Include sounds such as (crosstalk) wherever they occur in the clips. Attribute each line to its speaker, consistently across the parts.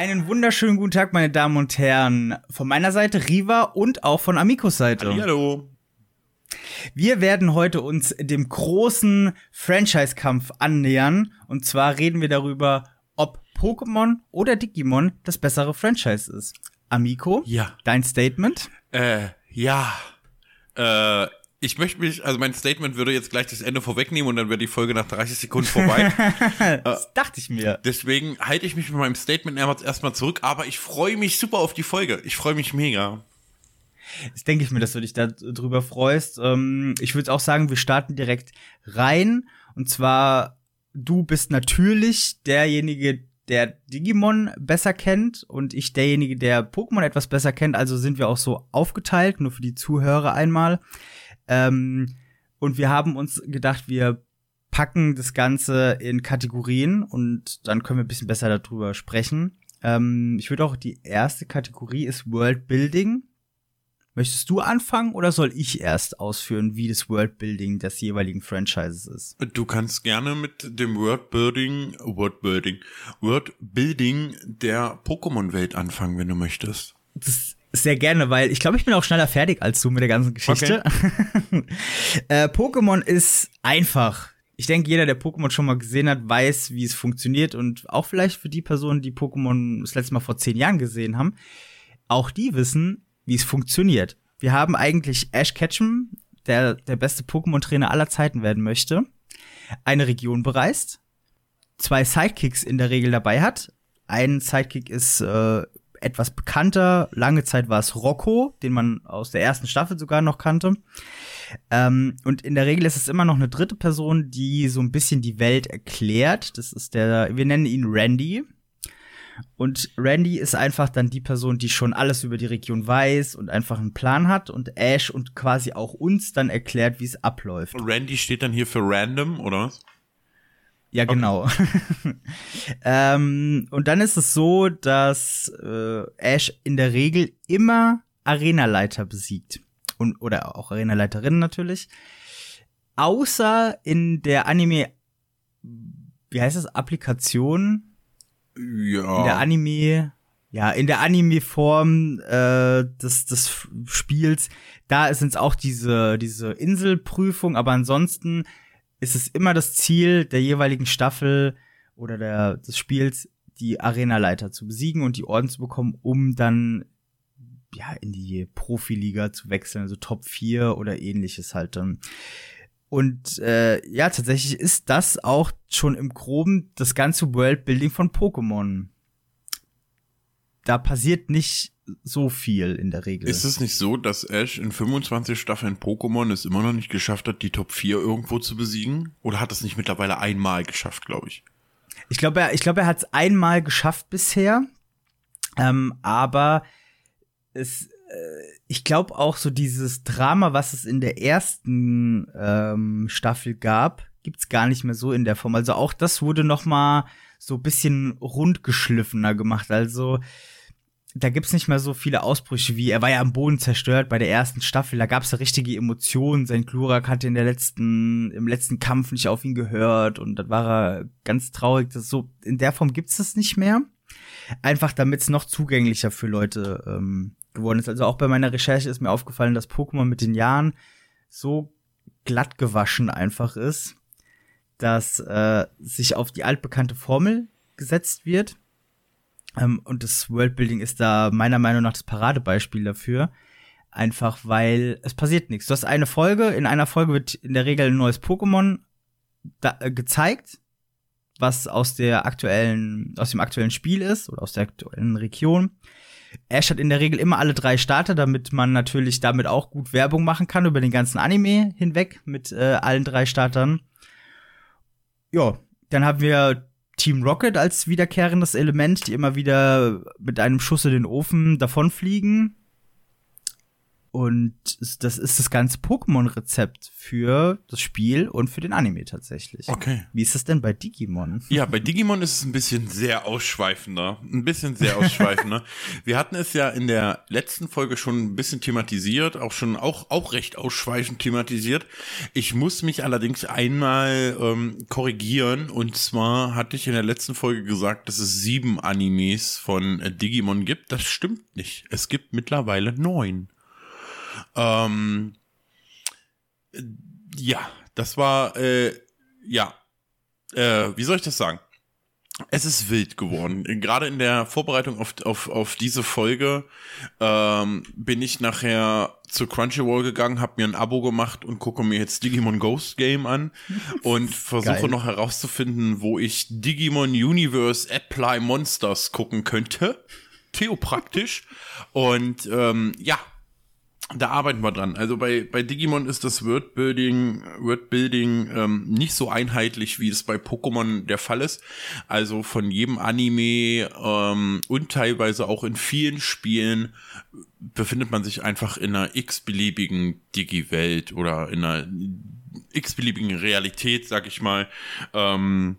Speaker 1: Einen wunderschönen guten Tag, meine Damen und Herren. Von meiner Seite Riva und auch von Amikos Seite.
Speaker 2: Hallo.
Speaker 1: Wir werden heute uns dem großen Franchise-Kampf annähern. Und zwar reden wir darüber, ob Pokémon oder Digimon das bessere Franchise ist. Amiko,
Speaker 2: Ja.
Speaker 1: dein Statement?
Speaker 2: Äh, ja. Äh, ich möchte mich, also mein Statement würde jetzt gleich das Ende vorwegnehmen und dann wäre die Folge nach 30 Sekunden vorbei. (laughs)
Speaker 1: Das dachte ich mir.
Speaker 2: Deswegen halte ich mich mit meinem Statement erstmal zurück, aber ich freue mich super auf die Folge. Ich freue mich mega.
Speaker 1: Das denke ich mir, dass du dich da drüber freust. Ähm, ich würde auch sagen, wir starten direkt rein. Und zwar, du bist natürlich derjenige, der Digimon besser kennt und ich derjenige, der Pokémon etwas besser kennt. Also sind wir auch so aufgeteilt, nur für die Zuhörer einmal. Ähm, und wir haben uns gedacht, wir packen das Ganze in Kategorien und dann können wir ein bisschen besser darüber sprechen. Ähm, ich würde auch, die erste Kategorie ist World Building. Möchtest du anfangen oder soll ich erst ausführen, wie das Worldbuilding des jeweiligen Franchises ist?
Speaker 2: Du kannst gerne mit dem Wordbuilding, Wordbuilding, Wordbuilding der Pokémon-Welt anfangen, wenn du möchtest.
Speaker 1: Das sehr gerne, weil ich glaube, ich bin auch schneller fertig als du mit der ganzen Geschichte. (laughs) äh, Pokémon ist einfach. Ich denke, jeder, der Pokémon schon mal gesehen hat, weiß, wie es funktioniert und auch vielleicht für die Personen, die Pokémon das letzte Mal vor zehn Jahren gesehen haben, auch die wissen, wie es funktioniert. Wir haben eigentlich Ash Ketchum, der der beste Pokémon-Trainer aller Zeiten werden möchte, eine Region bereist, zwei Sidekicks in der Regel dabei hat. Ein Sidekick ist äh, etwas bekannter. Lange Zeit war es Rocco, den man aus der ersten Staffel sogar noch kannte. Ähm, und in der Regel ist es immer noch eine dritte Person, die so ein bisschen die Welt erklärt. Das ist der, wir nennen ihn Randy. Und Randy ist einfach dann die Person, die schon alles über die Region weiß und einfach einen Plan hat und Ash und quasi auch uns dann erklärt, wie es abläuft.
Speaker 2: Randy steht dann hier für random, oder?
Speaker 1: Ja, genau. (laughs) ähm, und dann ist es so, dass äh, Ash in der Regel immer Arenaleiter besiegt. Und, oder auch Arenaleiterin natürlich. Außer in der Anime, wie heißt das, Applikation?
Speaker 2: Ja.
Speaker 1: In der Anime, ja, in der Anime-Form äh, des, des Spiels, da sind es auch diese, diese Inselprüfung, aber ansonsten ist es immer das Ziel der jeweiligen Staffel oder der, des Spiels, die Arenaleiter zu besiegen und die Orden zu bekommen, um dann ja in die Profiliga zu wechseln, also Top 4 oder ähnliches halt dann. Und äh, ja, tatsächlich ist das auch schon im Groben das ganze Worldbuilding von Pokémon. Da passiert nicht so viel in der Regel.
Speaker 2: Ist es nicht so, dass Ash in 25 Staffeln Pokémon es immer noch nicht geschafft hat, die Top 4 irgendwo zu besiegen? Oder hat es nicht mittlerweile einmal geschafft, glaube ich?
Speaker 1: Ich glaube, er, ich glaube, er hat es einmal geschafft bisher. Ähm, aber es, äh, ich glaube auch so dieses Drama, was es in der ersten ähm, Staffel gab, gibt's gar nicht mehr so in der Form. Also auch das wurde noch mal so bisschen rundgeschliffener gemacht. Also da gibt's nicht mehr so viele Ausbrüche wie, er war ja am Boden zerstört bei der ersten Staffel, da gab's ja richtige Emotionen. Sein Glurak hatte in der letzten, im letzten Kampf nicht auf ihn gehört und dann war er ganz traurig. Das so, in der Form gibt's das nicht mehr. Einfach damit es noch zugänglicher für Leute ähm, geworden ist. Also auch bei meiner Recherche ist mir aufgefallen, dass Pokémon mit den Jahren so glatt gewaschen einfach ist, dass äh, sich auf die altbekannte Formel gesetzt wird. Ähm, und das Worldbuilding ist da meiner Meinung nach das Paradebeispiel dafür. Einfach weil es passiert nichts. Du hast eine Folge, in einer Folge wird in der Regel ein neues Pokémon da, äh, gezeigt, was aus der aktuellen, aus dem aktuellen Spiel ist oder aus der aktuellen Region. Ash hat in der Regel immer alle drei Starter, damit man natürlich damit auch gut Werbung machen kann über den ganzen Anime hinweg mit äh, allen drei Startern. Ja, dann haben wir Team Rocket als wiederkehrendes Element, die immer wieder mit einem Schuss in den Ofen davonfliegen. Und das ist das ganze Pokémon-Rezept für das Spiel und für den Anime tatsächlich.
Speaker 2: Okay.
Speaker 1: Wie ist das denn bei Digimon?
Speaker 2: Ja, bei Digimon ist es ein bisschen sehr ausschweifender. Ein bisschen sehr ausschweifender. (laughs) Wir hatten es ja in der letzten Folge schon ein bisschen thematisiert, auch schon auch, auch recht ausschweifend thematisiert. Ich muss mich allerdings einmal ähm, korrigieren. Und zwar hatte ich in der letzten Folge gesagt, dass es sieben Animes von äh, Digimon gibt. Das stimmt nicht. Es gibt mittlerweile neun. Ähm, ja, das war, äh, ja, äh, wie soll ich das sagen? Es ist wild geworden. Gerade in der Vorbereitung auf, auf, auf diese Folge ähm, bin ich nachher zu Crunchyroll gegangen, habe mir ein Abo gemacht und gucke mir jetzt Digimon Ghost Game an (laughs) und versuche
Speaker 1: Geil.
Speaker 2: noch herauszufinden, wo ich Digimon Universe Apply Monsters gucken könnte. Theopraktisch. Und ähm, ja, da arbeiten wir dran. Also bei, bei Digimon ist das Wordbuilding, Wordbuilding ähm, nicht so einheitlich, wie es bei Pokémon der Fall ist. Also von jedem Anime ähm, und teilweise auch in vielen Spielen befindet man sich einfach in einer x-beliebigen Digi-Welt oder in einer x-beliebigen Realität, sag ich mal. Ähm,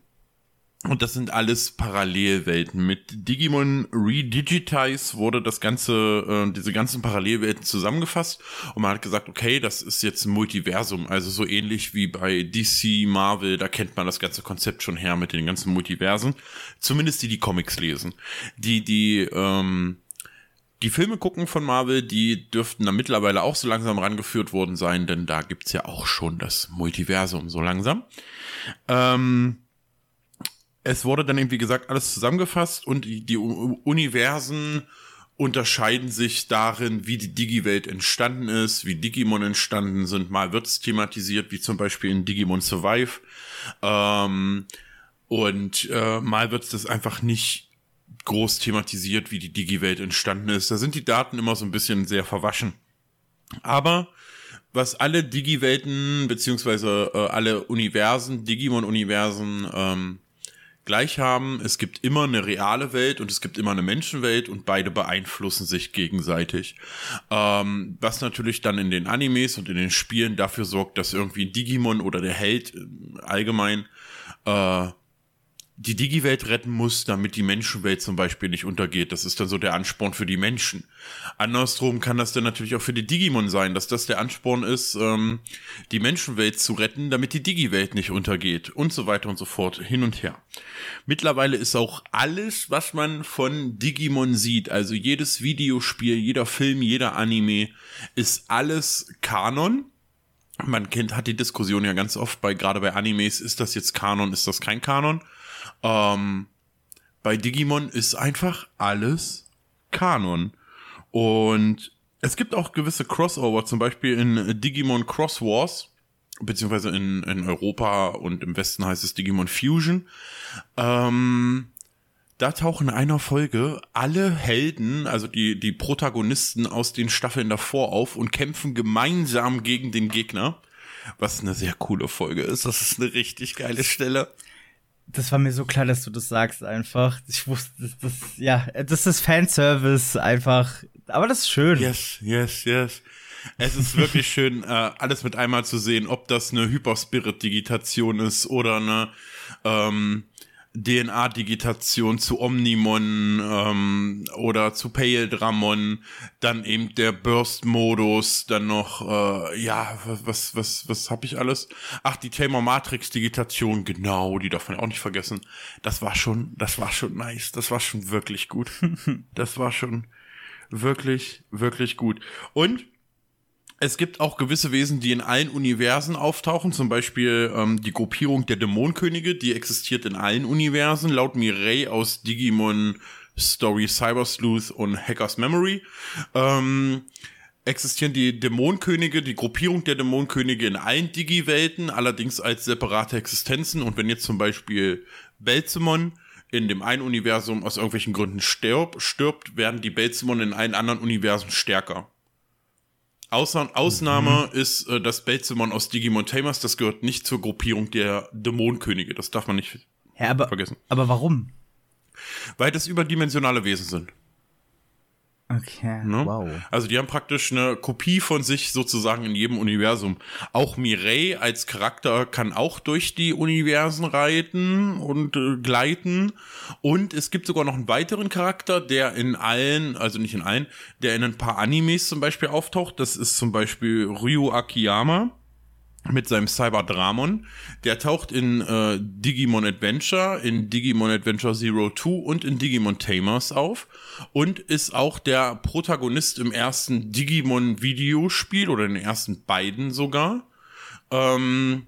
Speaker 2: und das sind alles Parallelwelten. Mit Digimon Redigitize wurde das ganze, äh, diese ganzen Parallelwelten zusammengefasst und man hat gesagt, okay, das ist jetzt ein Multiversum, also so ähnlich wie bei DC, Marvel, da kennt man das ganze Konzept schon her mit den ganzen Multiversen. Zumindest die, die Comics lesen. Die, die, ähm, die Filme gucken von Marvel, die dürften da mittlerweile auch so langsam rangeführt worden sein, denn da gibt's ja auch schon das Multiversum so langsam. Ähm, es wurde dann eben, wie gesagt, alles zusammengefasst und die, Universen unterscheiden sich darin, wie die Digi-Welt entstanden ist, wie Digimon entstanden sind. Mal wird's thematisiert, wie zum Beispiel in Digimon Survive. Ähm, und äh, mal wird's das einfach nicht groß thematisiert, wie die Digi-Welt entstanden ist. Da sind die Daten immer so ein bisschen sehr verwaschen. Aber was alle Digi-Welten beziehungsweise äh, alle Universen, Digimon-Universen ähm, gleich haben, es gibt immer eine reale Welt und es gibt immer eine Menschenwelt und beide beeinflussen sich gegenseitig. Ähm, was natürlich dann in den Animes und in den Spielen dafür sorgt, dass irgendwie ein Digimon oder der Held äh, allgemein äh, die Digi-Welt retten muss, damit die Menschenwelt zum Beispiel nicht untergeht. Das ist dann so der Ansporn für die Menschen. Andersrum kann das dann natürlich auch für die Digimon sein, dass das der Ansporn ist, ähm, die Menschenwelt zu retten, damit die Digi-Welt nicht untergeht und so weiter und so fort, hin und her. Mittlerweile ist auch alles, was man von Digimon sieht, also jedes Videospiel, jeder Film, jeder Anime, ist alles Kanon. Man kennt, hat die Diskussion ja ganz oft bei, gerade bei Animes, ist das jetzt Kanon, ist das kein Kanon? Ähm, bei Digimon ist einfach alles Kanon. Und es gibt auch gewisse Crossover, zum Beispiel in Digimon Cross Wars, beziehungsweise in, in Europa und im Westen heißt es Digimon Fusion. Ähm, da tauchen in einer Folge alle Helden, also die, die Protagonisten aus den Staffeln davor auf und kämpfen gemeinsam gegen den Gegner. Was eine sehr coole Folge ist. Das ist eine richtig geile Stelle.
Speaker 1: Das war mir so klar, dass du das sagst einfach. Ich wusste, das, das ja, das ist Fanservice einfach. Aber das ist schön.
Speaker 2: Yes, yes, yes. Es ist wirklich (laughs) schön, äh, alles mit einmal zu sehen, ob das eine Hyperspirit-Digitation ist oder eine ähm, DNA-Digitation zu Omnimon ähm, oder zu Pale Dramon, dann eben der Burst-Modus, dann noch, äh, ja, was, was, was, was hab ich alles? Ach, die Tamer Matrix-Digitation, genau, die darf man auch nicht vergessen. Das war schon, das war schon nice, das war schon wirklich gut. (laughs) das war schon wirklich, wirklich gut. Und es gibt auch gewisse Wesen, die in allen Universen auftauchen, zum Beispiel ähm, die Gruppierung der Dämonenkönige, die existiert in allen Universen, laut Mireille aus Digimon Story Cyber Sleuth und Hackers Memory. Ähm, existieren die Dämonenkönige, die Gruppierung der Dämonenkönige in allen Digi-Welten, allerdings als separate Existenzen. Und wenn jetzt zum Beispiel Belzemon in dem einen Universum aus irgendwelchen Gründen stirbt, stirbt werden die Belzemon in allen anderen Universen stärker. Außer, Ausnahme mhm. ist äh, das Belzemon aus Digimon Tamers, das gehört nicht zur Gruppierung der Dämonenkönige. Das darf man nicht
Speaker 1: ja, aber,
Speaker 2: vergessen.
Speaker 1: Aber warum?
Speaker 2: Weil das überdimensionale Wesen sind.
Speaker 1: Okay,
Speaker 2: Ne?
Speaker 1: wow.
Speaker 2: Also die haben praktisch eine Kopie von sich sozusagen in jedem Universum. Auch Mireille als Charakter kann auch durch die Universen reiten und äh, gleiten. Und es gibt sogar noch einen weiteren Charakter, der in allen, also nicht in allen, der in ein paar Animes zum Beispiel auftaucht. Das ist zum Beispiel Ryu Akiyama mit seinem Cyberdramon. Der taucht in äh, Digimon Adventure, in Digimon Adventure Zero Two und in Digimon Tamers auf und ist auch der Protagonist im ersten Digimon Videospiel oder in den ersten beiden sogar. Ähm,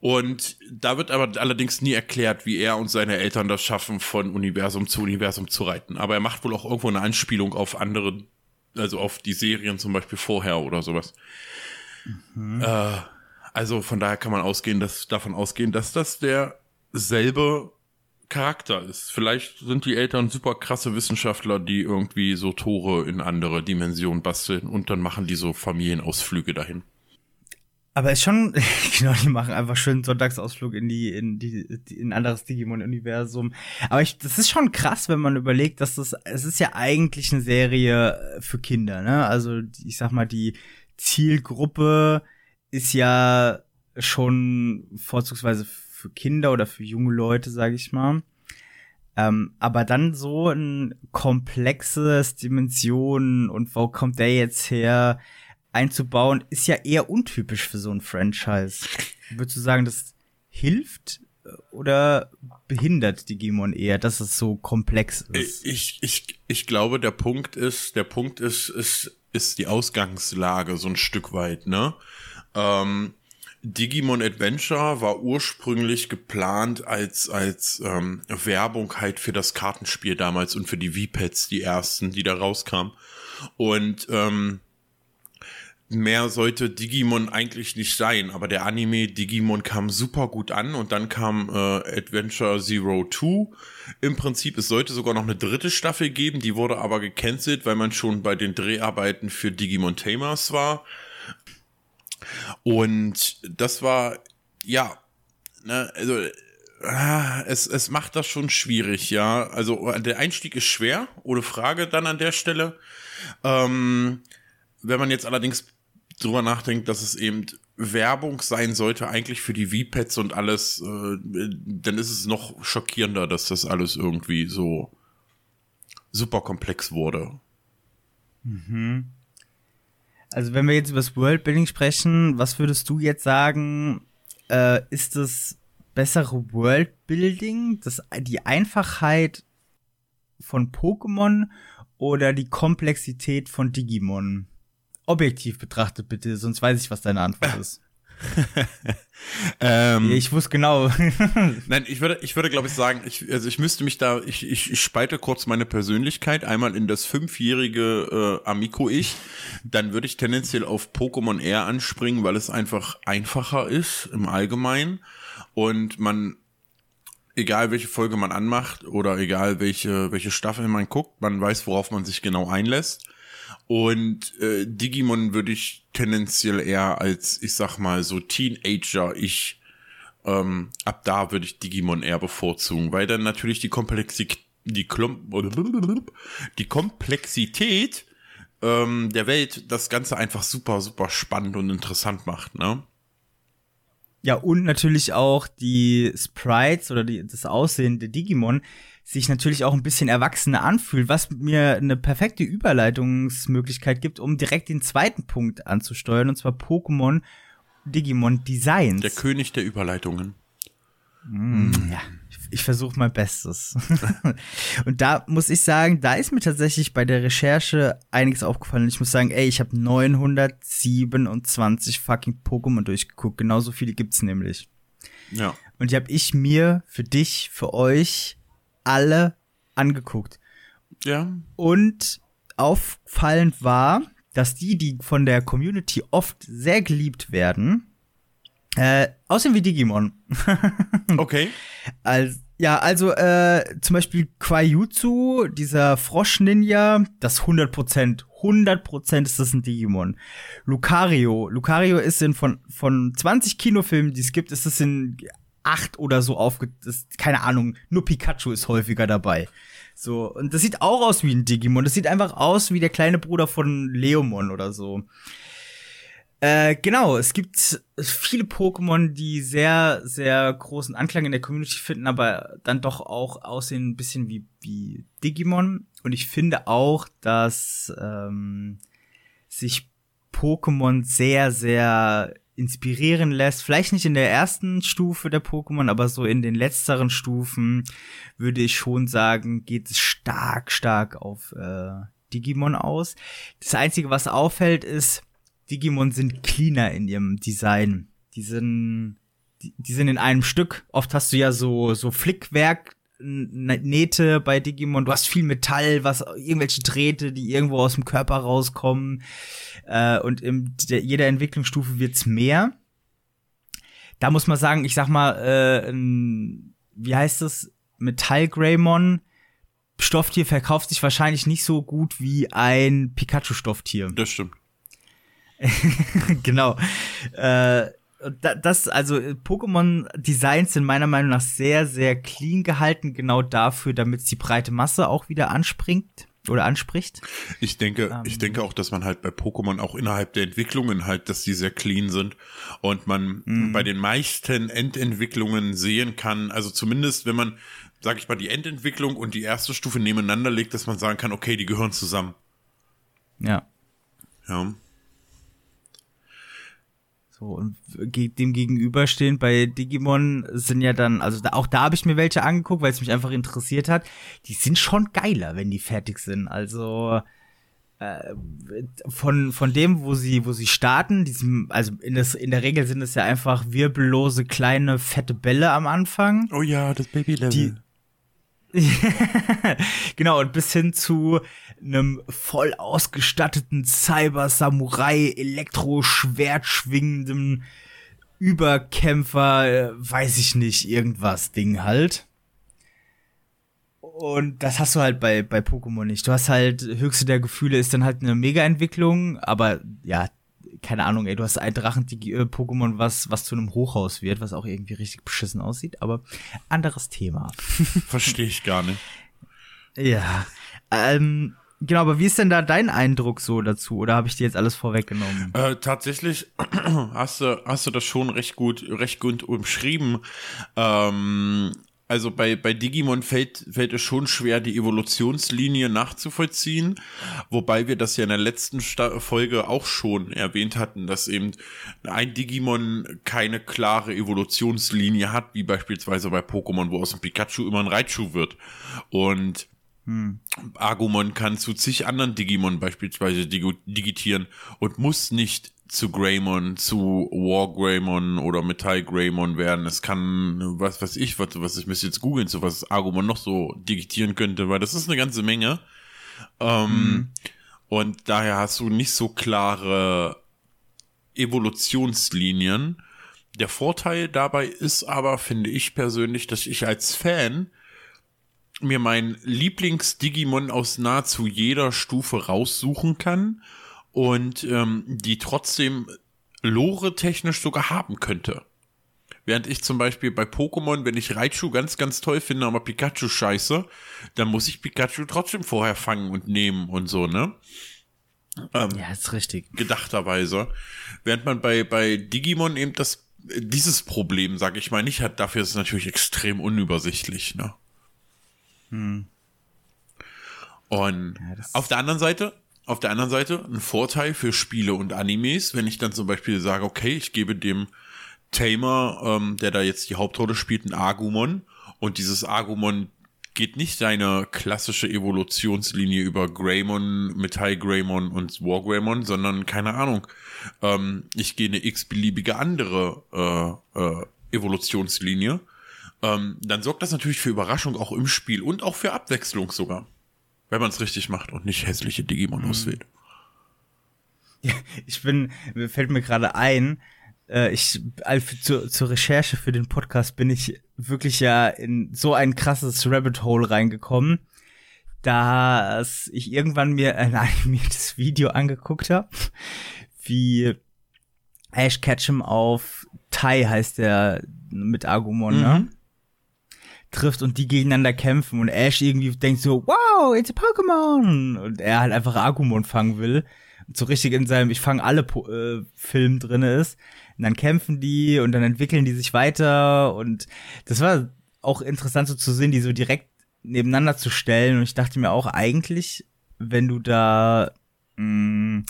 Speaker 2: und da wird aber allerdings nie erklärt, wie er und seine Eltern das schaffen, von Universum zu Universum zu reiten. Aber er macht wohl auch irgendwo eine Anspielung auf andere, also auf die Serien zum Beispiel vorher oder sowas. Äh, also von daher kann man ausgehen, dass, davon ausgehen, dass das derselbe Charakter ist. Vielleicht sind die Eltern super krasse Wissenschaftler, die irgendwie so Tore in andere Dimensionen basteln und dann machen die so Familienausflüge dahin.
Speaker 1: Aber ist schon, (laughs) genau, die machen einfach schön Sonntagsausflug in die, in die, in anderes Digimon-Universum. Aber ich, das ist schon krass, wenn man überlegt, dass das, es ist ja eigentlich eine Serie für Kinder, ne? Also, ich sag mal, die Zielgruppe ist ja schon vorzugsweise für Kinder oder für junge Leute, sage ich mal. Ähm, aber dann so ein komplexes Dimensionen und wo kommt der jetzt her einzubauen, ist ja eher untypisch für so ein Franchise. Würdest du sagen, das hilft äh, oder behindert Digimon eher, dass es so komplex ist?
Speaker 2: Ich, ich, ich glaube, der Punkt ist, der Punkt ist, ist, ist die Ausgangslage so ein Stück weit, ne? Ähm, Digimon Adventure war ursprünglich geplant als, als ähm, Werbung halt für das Kartenspiel damals und für die V-Pads, die ersten, die da rauskamen. Und ähm, mehr sollte Digimon eigentlich nicht sein, aber der Anime Digimon kam super gut an und dann kam äh, Adventure Zero Two. Im Prinzip, es sollte sogar noch eine dritte Staffel geben, die wurde aber gecancelt, weil man schon bei den Dreharbeiten für Digimon Tamers war. Und das war, ja, ne, also ah, es, es macht das schon schwierig, ja. Also der Einstieg ist schwer, ohne Frage dann an der Stelle. Ähm, wenn man jetzt allerdings drüber nachdenkt, dass es eben Werbung sein sollte, eigentlich für die V-Pads und alles, äh, dann ist es noch schockierender, dass das alles irgendwie so super komplex wurde.
Speaker 1: Also wenn wir jetzt über das Worldbuilding sprechen, was würdest du jetzt sagen, äh, ist das bessere Worldbuilding, das, die Einfachheit von Pokémon oder die Komplexität von Digimon? Objektiv betrachtet bitte, sonst weiß ich, was deine Antwort (laughs) ist. (laughs)
Speaker 2: Ähm,
Speaker 1: Ich wusste genau. (laughs)
Speaker 2: Nein, ich würde, ich würde, glaube ich, sagen, ich, also ich müsste mich da, ich, ich, ich spalte kurz meine Persönlichkeit einmal in das fünfjährige äh, Amico-Ich. Dann würde ich tendenziell auf Pokémon R anspringen, weil es einfach einfacher ist im Allgemeinen und man egal welche Folge man anmacht oder egal welche welche Staffel man guckt, man weiß, worauf man sich genau einlässt. Und äh, Digimon würde ich tendenziell eher als, ich sag mal, so Teenager ich ähm, ab da würde ich Digimon eher bevorzugen, weil dann natürlich die Komplexität, die, Klum die Komplexität ähm, der Welt das Ganze einfach super, super spannend und interessant macht, ne?
Speaker 1: Ja, und natürlich auch die Sprites oder die, das Aussehen der Digimon sich natürlich auch ein bisschen erwachsener anfühlt, was mir eine perfekte Überleitungsmöglichkeit gibt, um direkt den zweiten Punkt anzusteuern, und zwar Pokémon Digimon Designs.
Speaker 2: Der König der Überleitungen.
Speaker 1: Ja, ich, ich versuche mein Bestes. (laughs) und da muss ich sagen, da ist mir tatsächlich bei der Recherche einiges aufgefallen. Ich muss sagen, ey, ich habe 927 fucking Pokémon durchgeguckt. Genauso viele gibt's nämlich.
Speaker 2: Ja.
Speaker 1: Und die habe ich mir für dich, für euch alle angeguckt.
Speaker 2: Ja.
Speaker 1: Und auffallend war, dass die, die von der Community oft sehr geliebt werden, äh, aussehen wie Digimon. (laughs)
Speaker 2: Okay.
Speaker 1: Als, ja, also äh, zum Beispiel Quajutsu, dieser Frosch-Ninja, das 100%, 100% ist das ein Digimon. Lucario, Lucario ist in von, von 20 Kinofilmen, die es gibt, ist es in acht oder so aufge... Ist, keine Ahnung, nur Pikachu ist häufiger dabei. So, und das sieht auch aus wie ein Digimon. Das sieht einfach aus wie der kleine Bruder von Leomon oder so. Äh, genau, es gibt viele Pokémon, die sehr, sehr großen Anklang in der Community finden, aber dann doch auch aussehen ein bisschen wie, wie Digimon. Und ich finde auch, dass ähm, sich Pokémon sehr, sehr inspirieren lässt. Vielleicht nicht in der ersten Stufe der Pokémon, aber so in den letzteren Stufen würde ich schon sagen, geht es stark, stark auf äh, Digimon aus. Das Einzige, was auffällt, ist, Digimon sind cleaner in ihrem Design. Die sind, die, die sind in einem Stück. Oft hast du ja so, so Flickwerk, Nähte bei Digimon, du hast viel Metall, was irgendwelche Drähte, die irgendwo aus dem Körper rauskommen. Äh, und in der, jeder Entwicklungsstufe wird's mehr. Da muss man sagen, ich sag mal, äh, wie heißt das? Metall Greymon Stofftier verkauft sich wahrscheinlich nicht so gut wie ein Pikachu Stofftier.
Speaker 2: Das stimmt. (laughs)
Speaker 1: genau. Äh, das, also Pokémon-Designs sind meiner Meinung nach sehr, sehr clean gehalten, genau dafür, damit es die breite Masse auch wieder anspringt oder anspricht.
Speaker 2: Ich denke, ähm, ich denke auch, dass man halt bei Pokémon auch innerhalb der Entwicklungen halt, dass die sehr clean sind und man mhm. bei den meisten Endentwicklungen sehen kann, also zumindest wenn man, sag ich mal, die Endentwicklung und die erste Stufe nebeneinander legt, dass man sagen kann, okay, die gehören zusammen.
Speaker 1: Ja.
Speaker 2: Ja.
Speaker 1: So, und dem gegenüberstehend bei Digimon sind ja dann, also da, auch da habe ich mir welche angeguckt, weil es mich einfach interessiert hat. Die sind schon geiler, wenn die fertig sind. Also äh, von, von dem, wo sie, wo sie starten, diesem, also in, das, in der Regel sind es ja einfach wirbellose, kleine, fette Bälle am Anfang.
Speaker 2: Oh ja, das Baby-Level. (laughs)
Speaker 1: genau, und bis hin zu einem voll ausgestatteten Cyber-Samurai, Elektro-Schwert schwingenden Überkämpfer, weiß ich nicht, irgendwas Ding halt. Und das hast du halt bei, bei Pokémon nicht. Du hast halt, höchste der Gefühle ist dann halt eine Mega-Entwicklung, aber ja, keine Ahnung, ey, du hast ein Drachen-Pokémon, was, was zu einem Hochhaus wird, was auch irgendwie richtig beschissen aussieht, aber anderes Thema. (laughs)
Speaker 2: Verstehe ich gar nicht.
Speaker 1: Ja. Ähm, genau, aber wie ist denn da dein Eindruck so dazu? Oder habe ich dir jetzt alles vorweggenommen?
Speaker 2: Äh, tatsächlich (clears throat) hast du, hast du das schon recht gut, recht gut umschrieben. Ähm, also bei, bei Digimon fällt, fällt es schon schwer, die Evolutionslinie nachzuvollziehen, wobei wir das ja in der letzten Sta Folge auch schon erwähnt hatten, dass eben ein Digimon keine klare Evolutionslinie hat, wie beispielsweise bei Pokémon, wo aus dem Pikachu immer ein Raichu wird. Und hm. Agumon kann zu zig anderen Digimon beispielsweise digitieren und muss nicht zu Greymon, zu War Greymon oder Metall Greymon werden. Es kann, was weiß ich, was, was ich müsste jetzt googeln, so was Argumon noch so digitieren könnte, weil das ist eine ganze Menge. Ähm, mhm. Und daher hast du nicht so klare Evolutionslinien. Der Vorteil dabei ist aber, finde ich persönlich, dass ich als Fan mir mein Lieblings-Digimon aus nahezu jeder Stufe raussuchen kann und ähm, die trotzdem lore-technisch sogar haben könnte. Während ich zum Beispiel bei Pokémon, wenn ich Raichu ganz, ganz toll finde, aber Pikachu scheiße, dann muss ich Pikachu trotzdem vorher fangen und nehmen und so, ne?
Speaker 1: Ähm, ja, ist richtig.
Speaker 2: Gedachterweise. Während man bei, bei Digimon eben das, dieses Problem, sag ich mal, nicht hat, dafür ist es natürlich extrem unübersichtlich, ne? Hm. Und ja, auf der anderen Seite, auf der anderen Seite ein Vorteil für Spiele und Animes, wenn ich dann zum Beispiel sage, okay, ich gebe dem Tamer, ähm, der da jetzt die Hauptrolle spielt, ein Agumon und dieses Agumon geht nicht seine klassische Evolutionslinie über Greymon, Metall Greymon und War Greymon, sondern keine Ahnung. Ähm, ich gehe eine x-beliebige andere äh, äh, Evolutionslinie. Ähm, dann sorgt das natürlich für Überraschung auch im Spiel und auch für Abwechslung sogar. Wenn man es richtig macht und nicht hässliche Digimon mhm. auswählt.
Speaker 1: Ja, ich bin, fällt mir gerade ein, äh, ich, also zur, zur Recherche für den Podcast bin ich wirklich ja in so ein krasses Rabbit Hole reingekommen, dass ich irgendwann mir (laughs) ein animiertes Video angeguckt habe, wie Ash Ketchum auf Tai heißt der mit Agumon, ne? mhm. ne? Trifft und die gegeneinander kämpfen und Ash irgendwie denkt so, wow, it's a Pokémon! Und er halt einfach Agumon fangen will. So richtig in seinem Ich fange alle po äh, Film drinne ist. Und dann kämpfen die und dann entwickeln die sich weiter. Und das war auch interessant so zu sehen, die so direkt nebeneinander zu stellen. Und ich dachte mir auch eigentlich, wenn du da mh, mm,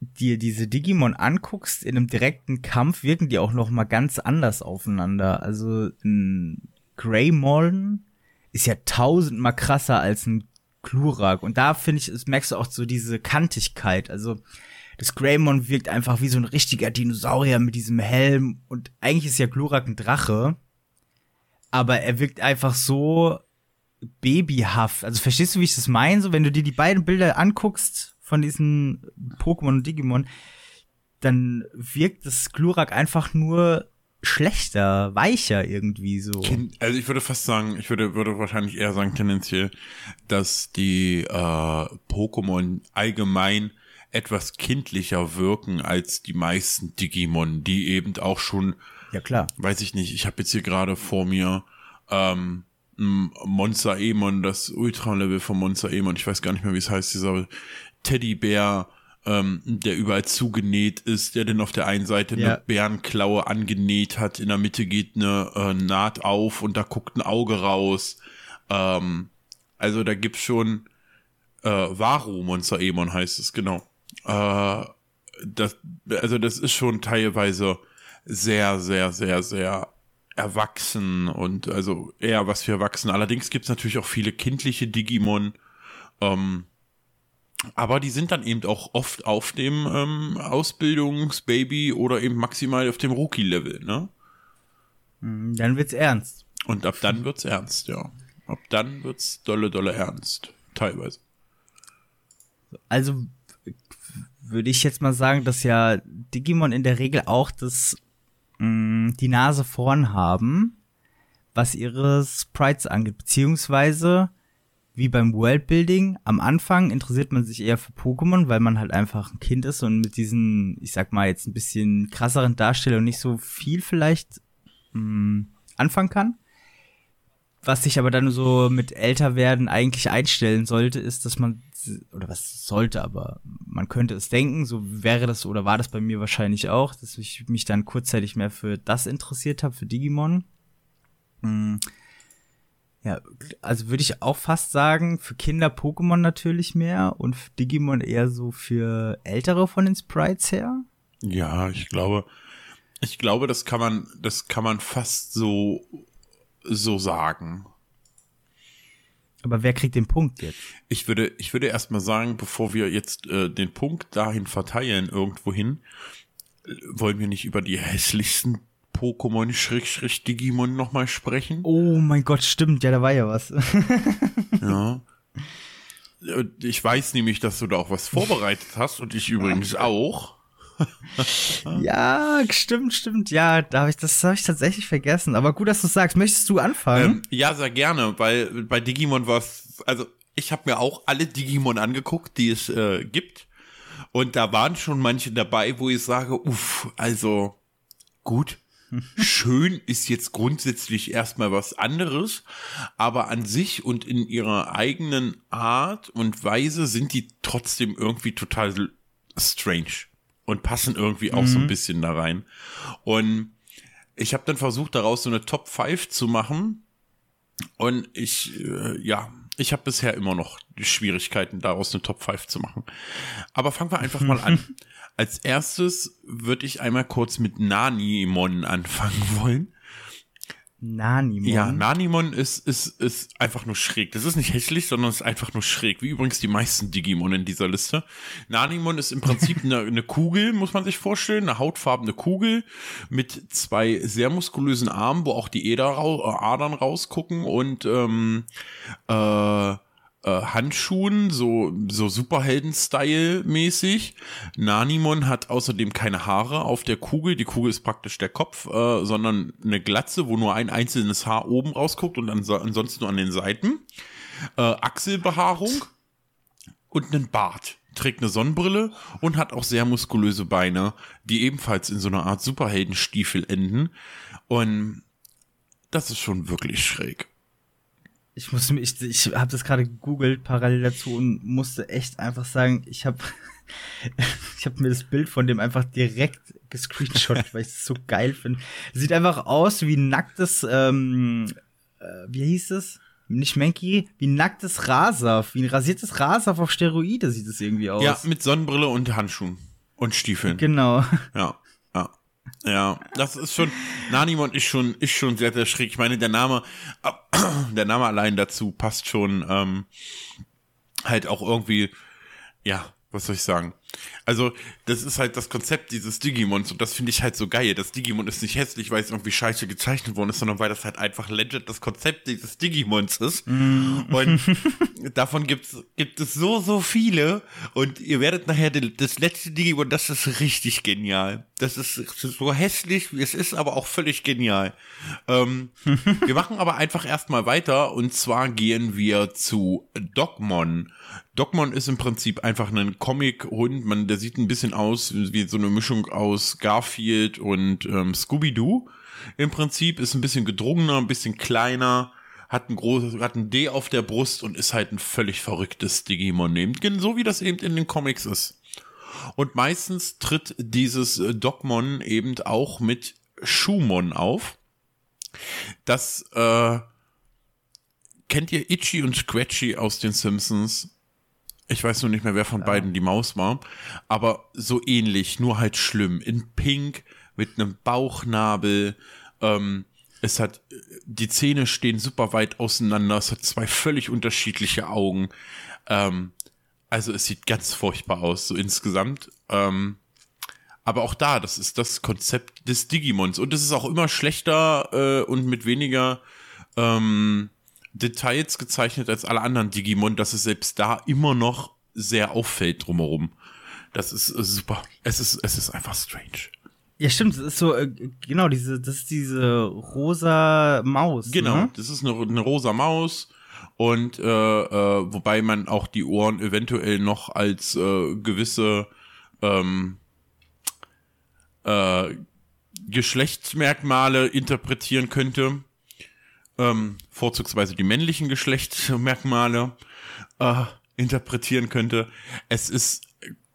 Speaker 1: dir diese Digimon anguckst in einem direkten Kampf, wirken die auch noch mal ganz anders aufeinander. Also ein Greymon ist ja tausendmal krasser als ein Glurak. Und da finde ich, es merkst du auch so diese Kantigkeit. Also das Greymon wirkt einfach wie so ein richtiger Dinosaurier mit diesem Helm. Und eigentlich ist ja Glurak ein Drache. Aber er wirkt einfach so babyhaft. Also verstehst du, wie ich das meine? So, wenn du dir die beiden Bilder anguckst von diesen Pokémon und Digimon, dann wirkt das Glurak einfach nur schlechter, weicher irgendwie so.
Speaker 2: Also ich würde fast sagen, ich würde, würde wahrscheinlich eher sagen tendenziell, dass die äh, Pokémon allgemein etwas kindlicher wirken als die meisten Digimon, die eben auch schon,
Speaker 1: ja klar,
Speaker 2: weiß ich nicht, ich habe jetzt hier gerade vor mir ähm, Monster Emon, das Ultra-Level von Monster Emon, ich weiß gar nicht mehr, wie es heißt, dieser Teddybär, ähm, der überall zugenäht ist, der dann auf der einen Seite ja. eine Bärenklaue angenäht hat, in der Mitte geht eine äh, Naht auf und da guckt ein Auge raus. Ähm, also da gibt's schon äh, Varu Monster Emon heißt es, genau. Äh, das, also das ist schon teilweise sehr, sehr, sehr, sehr erwachsen und also eher was für Erwachsene. Allerdings gibt's natürlich auch viele kindliche Digimon. Ähm, aber die sind dann eben auch oft auf dem ähm, Ausbildungsbaby oder eben maximal auf dem Rookie-Level, ne?
Speaker 1: Hm, dann wird's ernst.
Speaker 2: Und ab dann wird's ernst, ja. Ab dann wird's dolle, dolle ernst. Teilweise.
Speaker 1: Also würde ich jetzt mal sagen, dass ja Digimon in der Regel auch das mh, hm, die Nase vorn haben, was ihre Sprites angeht, beziehungsweise wie beim Worldbuilding, am Anfang interessiert man sich eher für Pokémon, weil man halt einfach ein Kind ist und mit diesen, ich sag mal, jetzt ein bisschen krasseren Darstellungen nicht so viel vielleicht mh, mm, anfangen kann. Was sich aber dann so mit älter werden eigentlich einstellen sollte, ist, dass man, oder was sollte, aber man könnte es denken, so wäre das oder war das bei mir wahrscheinlich auch, dass ich mich dann kurzzeitig mehr für das interessiert habe, für Digimon. Mhm ja, also würde ich auch fast sagen, für Kinder Pokémon natürlich mehr und Digimon eher so für Ältere von den Sprites her.
Speaker 2: Ja, ich glaube, ich glaube, das kann man, das kann man fast so, so sagen.
Speaker 1: Aber wer kriegt den Punkt jetzt?
Speaker 2: Ich würde, ich würde erstmal sagen, bevor wir jetzt äh, den Punkt dahin verteilen, irgendwohin, wollen wir nicht über die (laughs) hässlichsten Pokémon-Digimon nochmal sprechen.
Speaker 1: Oh mein Gott, stimmt, ja, da war ja was. (laughs)
Speaker 2: ja. Ich weiß nämlich, dass du da auch was vorbereitet hast und ich übrigens auch. (laughs)
Speaker 1: ja, stimmt, stimmt. Ja, da habe ich das habe ich tatsächlich vergessen. Aber gut, dass du sagst. Möchtest du anfangen? Ähm,
Speaker 2: ja, sehr gerne, weil bei Digimon war es, also ich habe mir auch alle Digimon angeguckt, die es äh, gibt. Und da waren schon manche dabei, wo ich sage, uff, also gut, Schön ist jetzt grundsätzlich erstmal was anderes, aber an sich und in ihrer eigenen Art und Weise sind die trotzdem irgendwie total strange und passen irgendwie auch mhm. so ein mhm. bisschen da rein. Und ich habe dann versucht, daraus so eine Top 5 zu machen. Und ich, äh, ja, ich habe bisher immer noch die Schwierigkeiten, daraus eine Top 5 zu machen. Aber fangen wir einfach mal an. (laughs) Als erstes würde ich einmal kurz mit Nanimon anfangen wollen.
Speaker 1: Nanimon?
Speaker 2: Ja, Nanimon ist, ist, ist einfach nur schräg. Das ist nicht hässlich, sondern ist einfach nur schräg. Wie übrigens die meisten Digimon in dieser Liste. Nanimon ist im Prinzip (laughs) eine, eine Kugel, muss man sich vorstellen. Eine hautfarbene Kugel mit zwei sehr muskulösen Armen, wo auch die Adern rausgucken und ähm, äh, äh, Handschuhen, so, so Superhelden-Style-mäßig. Nanimon hat außerdem keine Haare auf der Kugel. Die Kugel ist praktisch der Kopf, äh, sondern eine Glatze, wo nur ein einzelnes Haar oben rausguckt und ans ansonsten nur an den Seiten. Äh, Achselbehaarung und einen Bart. Trägt eine Sonnenbrille und hat auch sehr muskulöse Beine, die ebenfalls in so einer Art Superheldenstiefel enden. Und das ist schon wirklich schräg.
Speaker 1: Ich musste mir, ich, ich habe das gerade gegoogelt parallel dazu und musste echt einfach sagen, ich habe (laughs) ich habe mir das Bild von dem einfach direkt gescreenshot, weil ich es so geil finde. Sieht einfach aus wie nacktes, ähm, äh, wie hieß es? Nicht Menki, wie ein nacktes Rasaf, wie ein rasiertes Rasaf auf Steroide sieht es irgendwie aus.
Speaker 2: Ja, mit Sonnenbrille und Handschuhen und Stiefeln.
Speaker 1: Genau.
Speaker 2: Ja. Ja. Das ist schon, Nanimon ist schon, ist schon sehr, sehr schräg. Ich meine, der Name, (coughs) der Name allein dazu passt schon, ähm, halt auch irgendwie, ja, was soll ich sagen? Also, das ist halt das Konzept dieses Digimons und das finde ich halt so geil. Das Digimon ist nicht hässlich, weil es irgendwie scheiße gezeichnet worden ist, sondern weil das halt einfach legit das Konzept dieses Digimons ist. Mm. Und (laughs) davon gibt's, gibt es so, so viele und ihr werdet nachher das letzte Digimon, das ist richtig genial. Das ist so hässlich, wie es ist, aber auch völlig genial. Ähm, (laughs) wir machen aber einfach erstmal weiter und zwar gehen wir zu Dogmon. Dogmon ist im Prinzip einfach ein Comic-Hund. Man, der sieht ein bisschen aus wie so eine Mischung aus Garfield und ähm, Scooby-Doo. Im Prinzip ist ein bisschen gedrungener, ein bisschen kleiner, hat ein großes, hat ein D auf der Brust und ist halt ein völlig verrücktes Digimon so wie das eben in den Comics ist. Und meistens tritt dieses äh, Dogmon eben auch mit Shumon auf. Das äh, kennt ihr Itchy und Scratchy aus den Simpsons? Ich weiß nur nicht mehr, wer von ja. beiden die Maus war. Aber so ähnlich, nur halt schlimm. In Pink mit einem Bauchnabel. Ähm, es hat, die Zähne stehen super weit auseinander. Es hat zwei völlig unterschiedliche Augen. Ähm, also es sieht ganz furchtbar aus, so insgesamt. Ähm, aber auch da, das ist das Konzept des Digimons. Und es ist auch immer schlechter äh, und mit weniger ähm, Details gezeichnet als alle anderen Digimon, dass es selbst da immer noch sehr auffällt drumherum. Das ist äh, super. Es ist, es ist einfach strange.
Speaker 1: Ja, stimmt, das ist so, äh, genau, diese, das ist diese rosa Maus.
Speaker 2: Genau, ne? das ist eine, eine rosa Maus. Und äh, äh, wobei man auch die Ohren eventuell noch als äh, gewisse ähm, äh, Geschlechtsmerkmale interpretieren könnte ähm, vorzugsweise die männlichen Geschlechtsmerkmale äh, interpretieren könnte. Es ist,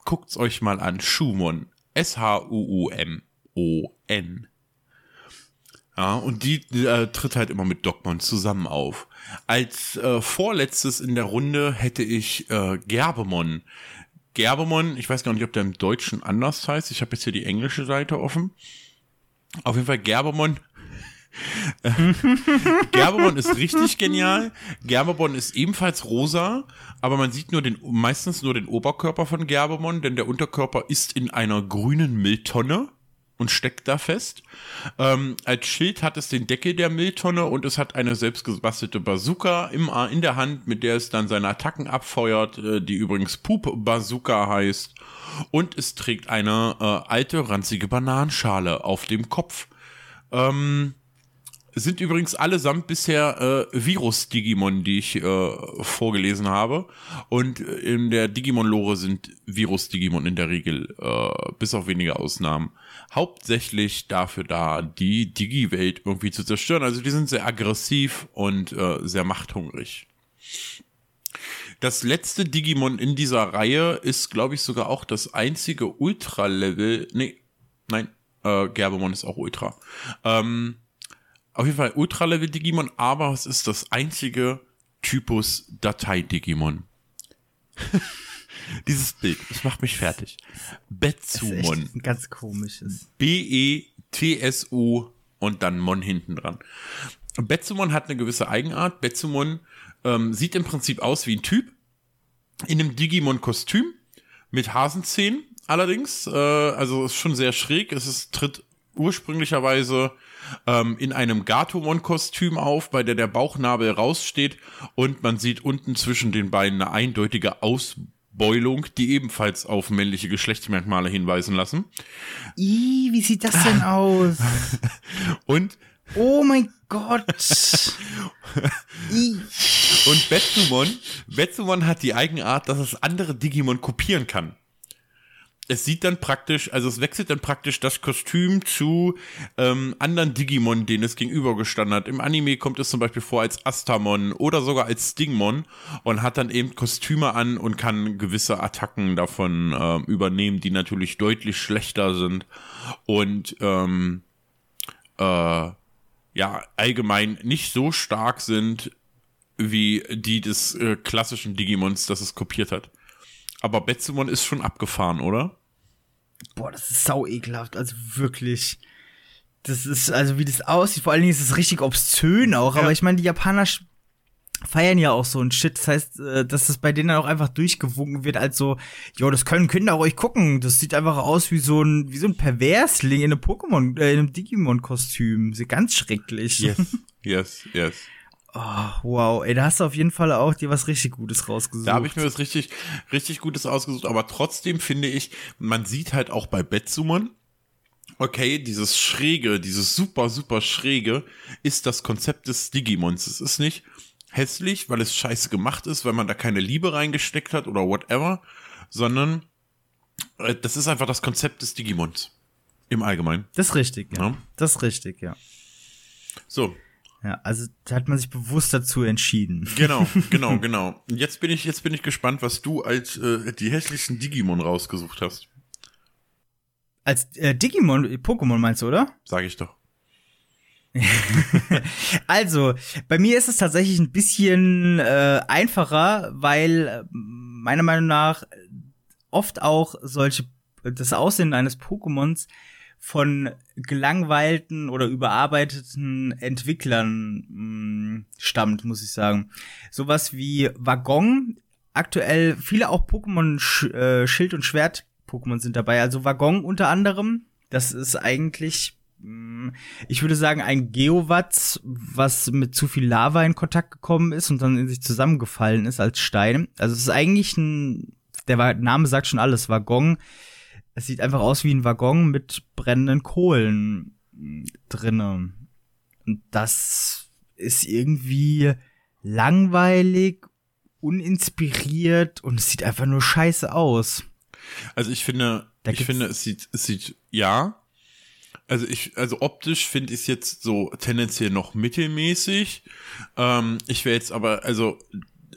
Speaker 2: guckt's euch mal an, Schumon. S-H-U-U-M-O-N. Ja, und die äh, tritt halt immer mit Dogmon zusammen auf. Als äh, vorletztes in der Runde hätte ich äh, Gerbemon. Gerbemon, ich weiß gar nicht, ob der im Deutschen anders heißt. Ich habe jetzt hier die englische Seite offen. Auf jeden Fall Gerbemon (laughs) Gerbebon ist richtig genial. Gerbebon ist ebenfalls rosa, aber man sieht nur den, meistens nur den Oberkörper von Gerbemon, denn der Unterkörper ist in einer grünen Mülltonne und steckt da fest. Ähm, als Schild hat es den Deckel der Mülltonne und es hat eine selbstgebastelte Bazooka im, in der Hand, mit der es dann seine Attacken abfeuert, äh, die übrigens Poop Bazooka heißt. Und es trägt eine äh, alte, ranzige Bananenschale auf dem Kopf. Ähm, sind übrigens allesamt bisher äh, Virus-Digimon, die ich äh, vorgelesen habe. Und in der Digimon-Lore sind Virus-Digimon in der Regel, äh, bis auf wenige Ausnahmen, hauptsächlich dafür da, die Digi-Welt irgendwie zu zerstören. Also die sind sehr aggressiv und äh, sehr machthungrig. Das letzte Digimon in dieser Reihe ist, glaube ich, sogar auch das einzige Ultra-Level. Nee, nein, äh, Gerbemon ist auch Ultra. Ähm, auf jeden Fall Ultra-Level-Digimon, aber es ist das einzige Typus Datei-Digimon. (laughs) Dieses Bild, das macht mich fertig. Betsumon.
Speaker 1: Ganz komisches.
Speaker 2: B-E-T-S-U und dann Mon hinten dran. Betsumon hat eine gewisse Eigenart. Betsumon ähm, sieht im Prinzip aus wie ein Typ in einem Digimon-Kostüm mit Hasenzähnen allerdings. Äh, also ist schon sehr schräg. Es ist, tritt ursprünglicherweise ähm, in einem Gatomon-Kostüm auf, bei der der Bauchnabel raussteht und man sieht unten zwischen den Beinen eine eindeutige Ausbeulung, die ebenfalls auf männliche Geschlechtsmerkmale hinweisen lassen.
Speaker 1: Ih, wie sieht das denn aus? (laughs)
Speaker 2: und
Speaker 1: Oh mein Gott. (laughs)
Speaker 2: und Betsumon, Betsumon hat die Eigenart, dass es andere Digimon kopieren kann. Es sieht dann praktisch, also es wechselt dann praktisch das Kostüm zu ähm, anderen Digimon, denen es gegenübergestanden hat. Im Anime kommt es zum Beispiel vor als Astamon oder sogar als Stingmon und hat dann eben Kostüme an und kann gewisse Attacken davon äh, übernehmen, die natürlich deutlich schlechter sind und ähm, äh, ja allgemein nicht so stark sind wie die des äh, klassischen Digimons, das es kopiert hat. Aber Betsumon ist schon abgefahren, oder?
Speaker 1: Boah, das ist sau ekelhaft. Also wirklich. Das ist, also wie das aussieht, vor allen Dingen ist es richtig obszön auch. Ja. Aber ich meine, die Japaner feiern ja auch so ein Shit. Das heißt, äh, dass das bei denen auch einfach durchgewunken wird als so, jo, das können Kinder ruhig gucken. Das sieht einfach aus wie so ein, wie so ein Perversling in einem Pokémon, äh, in einem Digimon-Kostüm. Ganz schrecklich.
Speaker 2: Yes, (laughs) yes, yes.
Speaker 1: Oh, wow, ey, da hast du auf jeden Fall auch dir was richtig Gutes rausgesucht.
Speaker 2: Da habe ich mir was richtig, richtig Gutes ausgesucht, aber trotzdem finde ich, man sieht halt auch bei Betsumon, okay, dieses Schräge, dieses super, super Schräge ist das Konzept des Digimons. Es ist nicht hässlich, weil es scheiße gemacht ist, weil man da keine Liebe reingesteckt hat oder whatever, sondern äh, das ist einfach das Konzept des Digimons. Im Allgemeinen.
Speaker 1: Das ist richtig, ja. ja. Das ist richtig, ja.
Speaker 2: So,
Speaker 1: ja, also da hat man sich bewusst dazu entschieden.
Speaker 2: Genau, (laughs) genau, genau. Jetzt bin ich, jetzt bin ich gespannt, was du als äh, die hässlichsten Digimon rausgesucht hast.
Speaker 1: Als äh, Digimon, Pokémon meinst du, oder?
Speaker 2: Sag ich doch. (laughs)
Speaker 1: also, bei mir ist es tatsächlich ein bisschen äh, einfacher, weil äh, meiner Meinung nach oft auch solche das Aussehen eines Pokémons von gelangweilten oder überarbeiteten Entwicklern mh, mm, stammt, muss ich sagen. Sowas wie Waggon, aktuell viele auch Pokémon Sch äh, Schild und Schwert Pokémon sind dabei, also Waggon unter anderem. Das ist eigentlich mm, ich würde sagen, ein Geowatz, was mit zu viel Lava in Kontakt gekommen ist und dann in sich zusammengefallen ist als Stein. Also es ist eigentlich ein, der Name sagt schon alles, Waggon es sieht einfach aus wie ein Waggon mit brennenden Kohlen drinne. Und das ist irgendwie langweilig, uninspiriert und es sieht einfach nur scheiße aus.
Speaker 2: Also ich finde, da ich finde, es sieht, es sieht, ja. Also ich, also optisch finde ich es jetzt so tendenziell noch mittelmäßig. Ähm, ich wäre jetzt aber, also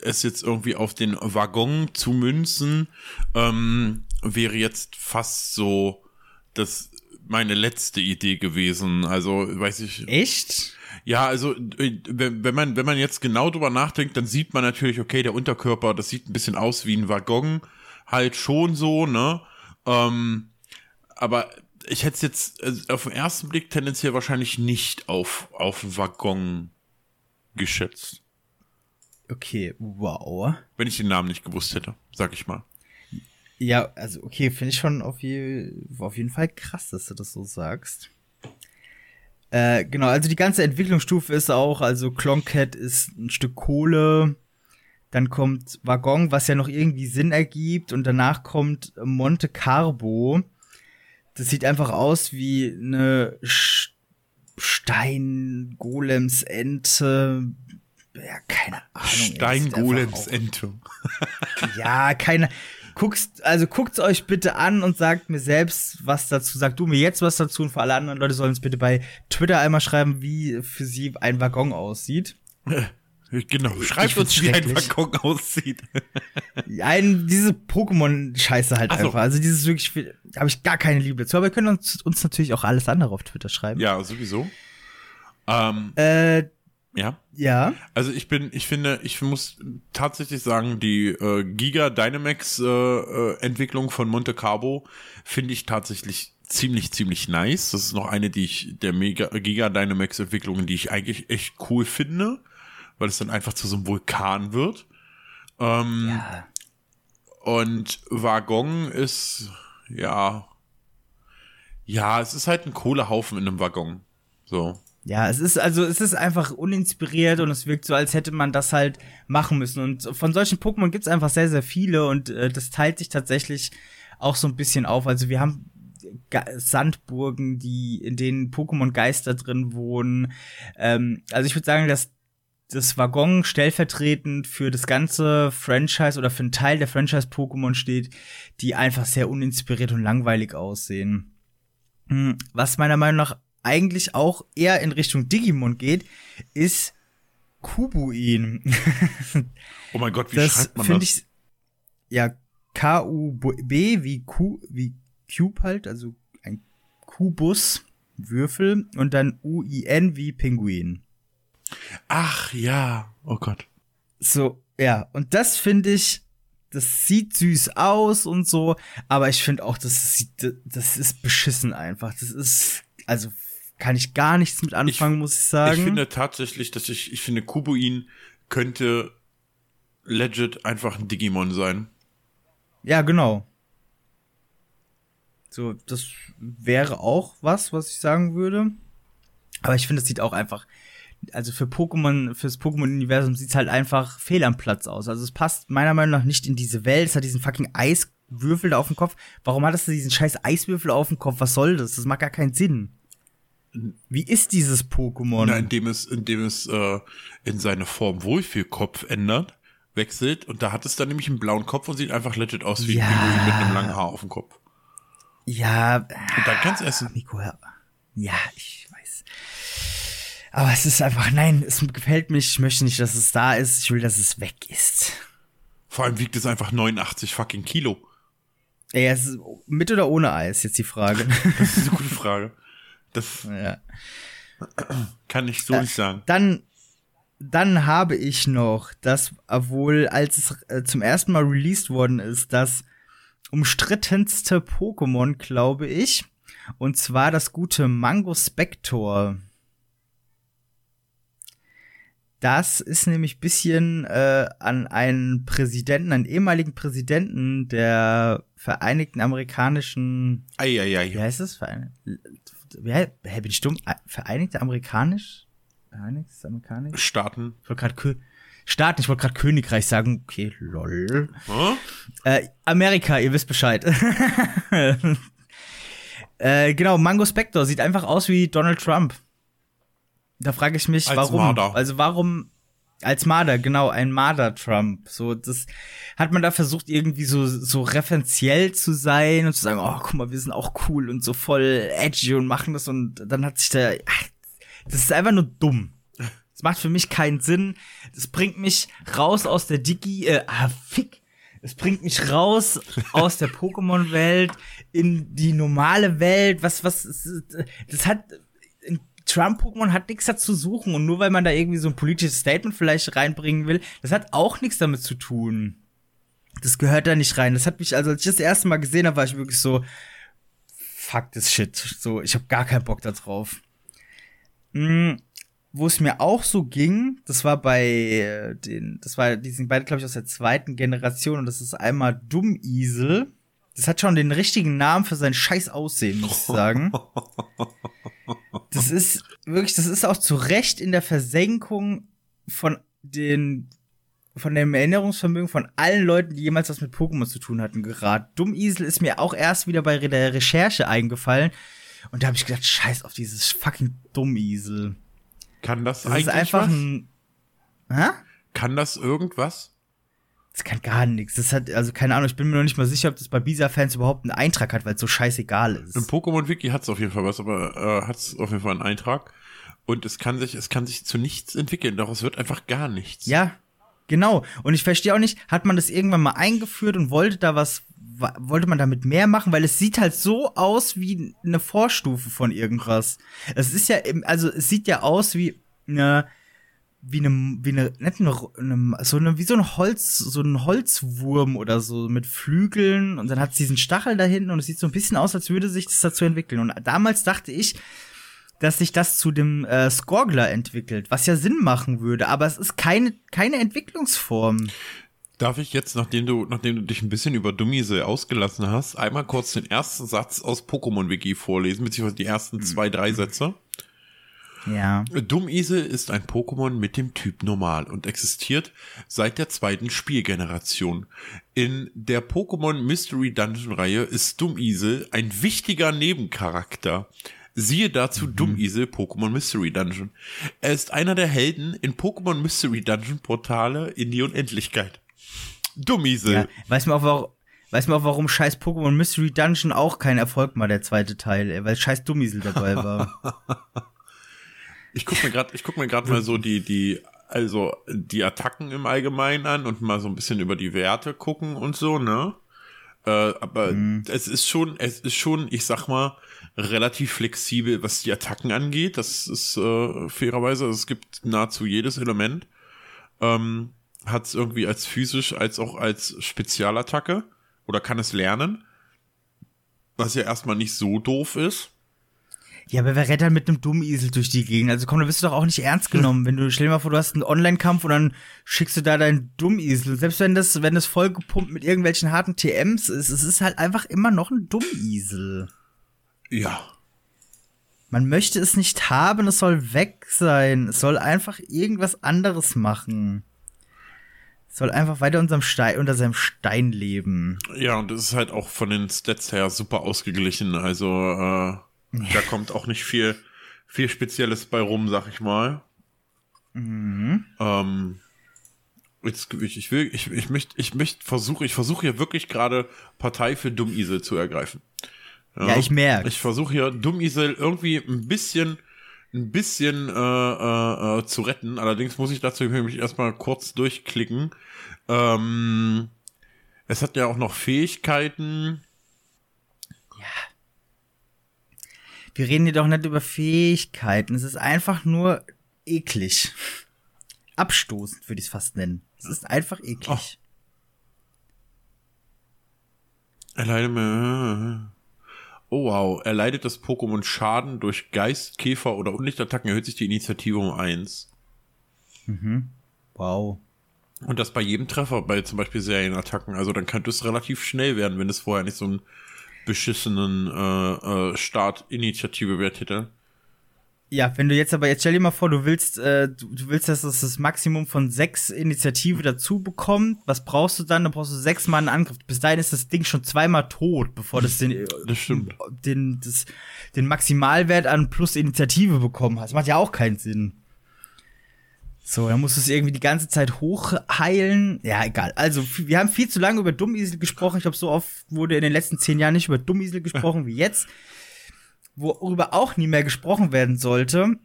Speaker 2: es jetzt irgendwie auf den Waggon zu münzen, ähm, wäre jetzt fast so das meine letzte Idee gewesen. Also, weiß ich.
Speaker 1: Echt?
Speaker 2: Ja, also wenn man wenn man jetzt genau drüber nachdenkt, dann sieht man natürlich, okay, der Unterkörper, das sieht ein bisschen aus wie ein Waggon, halt schon so, ne? Ähm, aber ich hätte es jetzt also auf den ersten Blick tendenziell wahrscheinlich nicht auf auf Waggon geschätzt.
Speaker 1: Okay, wow.
Speaker 2: Wenn ich den Namen nicht gewusst hätte, sag ich mal.
Speaker 1: Ja, also okay, finde ich schon auf, je, auf jeden Fall krass, dass du das so sagst. Äh, genau, also die ganze Entwicklungsstufe ist auch, also Cloncat ist ein Stück Kohle, dann kommt Waggon, was ja noch irgendwie Sinn ergibt, und danach kommt Monte Carbo. Das sieht einfach aus wie eine Stein-Golems-Ente. Ja, keine Ahnung.
Speaker 2: Stein-Golems-Ente. (laughs)
Speaker 1: ja, keine guckst, also guckt's euch bitte an und sagt mir selbst was dazu. Sag du mir jetzt was dazu und für alle anderen Leute sollen es bitte bei Twitter einmal schreiben, wie für sie ein Waggon aussieht. (laughs)
Speaker 2: Genau, schreibt uns, wie ein Waggon aussieht. (laughs)
Speaker 1: ein, diese Pokémon-Scheiße halt so. einfach. Also dieses wirklich, habe ich gar keine Liebe dazu. Aber wir können uns, uns natürlich auch alles andere auf Twitter schreiben.
Speaker 2: Ja, sowieso. Ähm,
Speaker 1: äh,
Speaker 2: ja.
Speaker 1: Ja.
Speaker 2: Also ich bin, ich finde, ich muss tatsächlich sagen, die äh, Giga Dynamax äh, äh, Entwicklung von Monte Carlo finde ich tatsächlich ziemlich, ziemlich nice. Das ist noch eine, die ich, der Mega, Giga Dynamax Entwicklungen, die ich eigentlich echt cool finde, weil es dann einfach zu so einem Vulkan wird. Ähm, ja. Und Waggon ist, ja, ja, es ist halt ein Kohlehaufen in einem Waggon. So.
Speaker 1: Ja, es ist also es ist einfach uninspiriert und es wirkt so, als hätte man das halt machen müssen. Und von solchen Pokémon gibt es einfach sehr, sehr viele und äh, das teilt sich tatsächlich auch so ein bisschen auf. Also wir haben Sandburgen, die in denen Pokémon Geister drin wohnen. Ähm, also ich würde sagen, dass das Waggon stellvertretend für das ganze Franchise oder für einen Teil der Franchise Pokémon steht, die einfach sehr uninspiriert und langweilig aussehen. Hm, was meiner Meinung nach eigentlich auch eher in Richtung Digimon geht, ist Kubuin.
Speaker 2: oh mein Gott, wie
Speaker 1: das
Speaker 2: schreibt man
Speaker 1: das?
Speaker 2: Ich,
Speaker 1: ja, K-U-B wie Q, wie Cube halt, also ein Kubus, Würfel und dann U-I-N wie Pinguin.
Speaker 2: Ach ja, oh Gott.
Speaker 1: So, ja, und das finde ich, das sieht süß aus und so, aber ich finde auch, das sieht, das ist beschissen einfach. Das ist, also kann ich gar nichts mit anfangen, ich, muss ich sagen.
Speaker 2: Ich finde tatsächlich, dass ich, ich finde, Kubuin könnte legit einfach ein Digimon sein.
Speaker 1: Ja, genau. So, das wäre auch was, was ich sagen würde. Aber ich finde, es sieht auch einfach also für Pokémon, fürs Pokémon-Universum sieht's halt einfach fehl am Platz aus. Also es passt meiner Meinung nach nicht in diese Welt. Es hat diesen fucking Eiswürfel da auf dem Kopf. Warum hattest du diesen scheiß Eiswürfel auf dem Kopf? Was soll das? Das macht gar keinen Sinn. Wie ist dieses Pokémon?
Speaker 2: Na, indem es, indem es äh, in seine Form Wohlfühlkopf ändert, wechselt und da hat es dann nämlich einen blauen Kopf und sieht einfach legit aus wie
Speaker 1: Ja.
Speaker 2: ein Pinguin mit einem langen Haar auf dem Kopf.
Speaker 1: Ja,
Speaker 2: Und dann kannst du essen.
Speaker 1: Nico, ja. ja, ich weiß. Aber es ist einfach, nein, es gefällt mich. Ich möchte nicht, dass es da ist. Ich will, dass es weg ist.
Speaker 2: Vor allem wiegt es einfach 89 fucking Kilo.
Speaker 1: Ey, es ist mit oder ohne Eis, jetzt die Frage.
Speaker 2: Das ist eine gute Frage. Das
Speaker 1: ja.
Speaker 2: kann ich so nicht sagen.
Speaker 1: Dann, dann habe ich noch, dass wohl, als es äh, zum ersten Mal released worden ist, das umstrittenste Pokémon, glaube ich. Und zwar das gute Mango Spector. Das ist nämlich bisschen äh, an einen Präsidenten, einen ehemaligen Präsidenten der Vereinigten Amerikanischen wie
Speaker 2: Eieiei.
Speaker 1: heißt das? Verein hä, bin ich dumm? Äh, Vereinigte Amerikanisch? Vereinigtes Amerikanisch?
Speaker 2: Staaten.
Speaker 1: Ich wollte gerade Staaten, ich wollte gerade Königreich sagen. Okay, lol.
Speaker 2: Hm?
Speaker 1: Äh, Amerika, ihr wisst Bescheid. (laughs) äh, genau, Mango Spector sieht einfach aus wie Donald Trump. Da frage ich mich,
Speaker 2: Als
Speaker 1: warum?
Speaker 2: Marder.
Speaker 1: Also warum als Marder, genau, ein Marder-Trump. So, das hat man da versucht, irgendwie so, so referenziell zu sein und zu sagen, oh, guck mal, wir sind auch cool und so voll edgy und machen das und dann hat sich der, ach, das ist einfach nur dumm. Das macht für mich keinen Sinn. Das bringt mich raus aus der Digi, äh, ah, fick. Es bringt mich raus aus der Pokémon-Welt in die normale Welt. Was, was, das hat, Trump-Pokémon hat nichts dazu suchen und nur weil man da irgendwie so ein politisches Statement vielleicht reinbringen will, das hat auch nichts damit zu tun. Das gehört da nicht rein. Das hat mich, also als ich das erste Mal gesehen habe, war ich wirklich so, fuck this shit. So, ich habe gar keinen Bock da drauf. Mm, wo es mir auch so ging, das war bei äh, den, das war, die sind beide, glaube ich, aus der zweiten Generation und das ist einmal Dummisel. Das hat schon den richtigen Namen für sein scheiß Aussehen, muss ich (laughs) sagen. Das ist wirklich, das ist auch zu Recht in der Versenkung von den, von dem Erinnerungsvermögen von allen Leuten, die jemals was mit Pokémon zu tun hatten, geraten. Dummisel ist mir auch erst wieder bei der Recherche eingefallen. Und da habe ich gedacht, scheiß auf dieses fucking Dummisel.
Speaker 2: Kann das,
Speaker 1: Das
Speaker 2: eigentlich
Speaker 1: ist einfach
Speaker 2: was?
Speaker 1: ein. Hä?
Speaker 2: Kann das irgendwas?
Speaker 1: Das kann gar nichts. Das hat, also keine Ahnung, ich bin mir noch nicht mal sicher, ob das bei Bisa-Fans überhaupt einen Eintrag hat, weil es so scheißegal ist.
Speaker 2: Im Pokémon-Wiki hat es auf jeden Fall was, aber äh, hat es auf jeden Fall einen Eintrag. Und es kann sich, es kann sich zu nichts entwickeln. Daraus wird einfach gar nichts.
Speaker 1: Ja, genau. Und ich verstehe auch nicht, hat man das irgendwann mal eingeführt und wollte da was, wa- wollte man damit mehr machen? Weil es sieht halt so aus wie eine Vorstufe von irgendwas. Es ist ja, also es sieht ja aus wie eine, wie eine, wie eine, nicht eine, eine so eine, wie so ein Holz, so ein Holzwurm oder so mit Flügeln und dann hat es diesen Stachel da hinten und es sieht so ein bisschen aus, als würde sich das dazu entwickeln. Und damals dachte ich, dass sich das zu dem äh, Skorgler entwickelt, was ja Sinn machen würde, aber es ist keine, keine Entwicklungsform.
Speaker 2: Darf ich jetzt, nachdem du, nachdem du dich ein bisschen über Dummise ausgelassen hast, einmal kurz den ersten Satz aus Pokémon-Wiki vorlesen, beziehungsweise die ersten zwei, drei Sätze?
Speaker 1: Ja.
Speaker 2: Dummise ist ein Pokémon mit dem Typ Normal und existiert seit der zweiten Spielgeneration. In der Pokémon Mystery Dungeon Reihe ist Dummise ein wichtiger Nebencharakter. Siehe dazu mhm. Dummisel Pokémon Mystery Dungeon. Er ist einer der Helden in Pokémon Mystery Dungeon Portale in die Unendlichkeit. Dummisel. Ja,
Speaker 1: weiß man auch, warum, weiß man auch, warum scheiß Pokémon Mystery Dungeon auch kein Erfolg war, der zweite Teil, weil scheiß Dummisel dabei war. (laughs)
Speaker 2: ich guck mir gerade, ich guck mir gerade mal so die, die, also die Attacken im Allgemeinen an und mal so ein bisschen über die Werte gucken und so, ne? Äh, aber mhm. es ist schon, es ist schon, ich sag mal, relativ flexibel, was die Attacken angeht. Das ist äh, fairerweise, also es gibt nahezu jedes Element. Ähm, Hat es irgendwie als physisch als auch als Spezialattacke oder kann es lernen. Was ja erstmal nicht so doof ist.
Speaker 1: Ja, aber wer rennt dann mit einem dummen Esel durch die Gegend? Also komm, da bist du doch auch nicht ernst genommen. Wenn du, stell dir mal vor, du hast einen Online-Kampf und dann schickst du da deinen Dummisel. Selbst wenn das, wenn das vollgepumpt mit irgendwelchen harten TMs ist, es ist halt einfach immer noch ein Dummisel.
Speaker 2: Ja.
Speaker 1: Man möchte es nicht haben, es soll weg sein. Es soll einfach irgendwas anderes machen. Es soll einfach weiter unterm Stein, unter seinem Stein leben.
Speaker 2: Ja, und es ist halt auch von den Stats her super ausgeglichen. Also, äh da kommt auch nicht viel, viel Spezielles bei rum, sag ich mal. Mhm. Ähm, jetzt, ich, ich will, ich, ich möchte, ich möchte versuche, ich versuche hier wirklich gerade Partei für Dummisel zu ergreifen.
Speaker 1: Ja, ja ich merke.
Speaker 2: Ich versuche hier Dummisel irgendwie ein bisschen, ein bisschen äh, äh, äh, zu retten. Allerdings muss ich dazu mich erstmal kurz durchklicken. Ähm, es hat ja auch noch Fähigkeiten.
Speaker 1: Wir reden hier doch nicht über Fähigkeiten. Es ist einfach nur eklig. Abstoßend würde ich es fast nennen. Es ist einfach eklig. Oh.
Speaker 2: Erleide Oh wow, erleidet das Pokémon Schaden durch Geist, Käfer oder Unlichtattacken, erhöht sich die Initiative um eins.
Speaker 1: Mhm. Wow.
Speaker 2: Und das bei jedem Treffer, bei zum Beispiel Serienattacken. Also dann könnte es relativ schnell werden, wenn es vorher nicht so ein beschissenen äh, äh, Startinitiative wert hätte.
Speaker 1: Ja, wenn du jetzt aber, jetzt stell dir mal vor, du willst, äh, du, du willst, dass es das Maximum von sechs Initiative dazu bekommt. Was brauchst du dann? Dann brauchst du sechsmal einen Angriff. Bis dahin ist das Ding schon zweimal tot, bevor das den, (laughs)
Speaker 2: das stimmt.
Speaker 1: den, das, den Maximalwert an plus Initiative bekommen hast. Das macht ja auch keinen Sinn. So, dann musst du es irgendwie die ganze Zeit hochheilen. Ja, egal. Also, wir haben viel zu lange über Dummisel gesprochen. Ich glaube, so oft wurde in den letzten zehn Jahren nicht über Dummisel (laughs) gesprochen wie jetzt. Worüber auch nie mehr gesprochen werden sollte,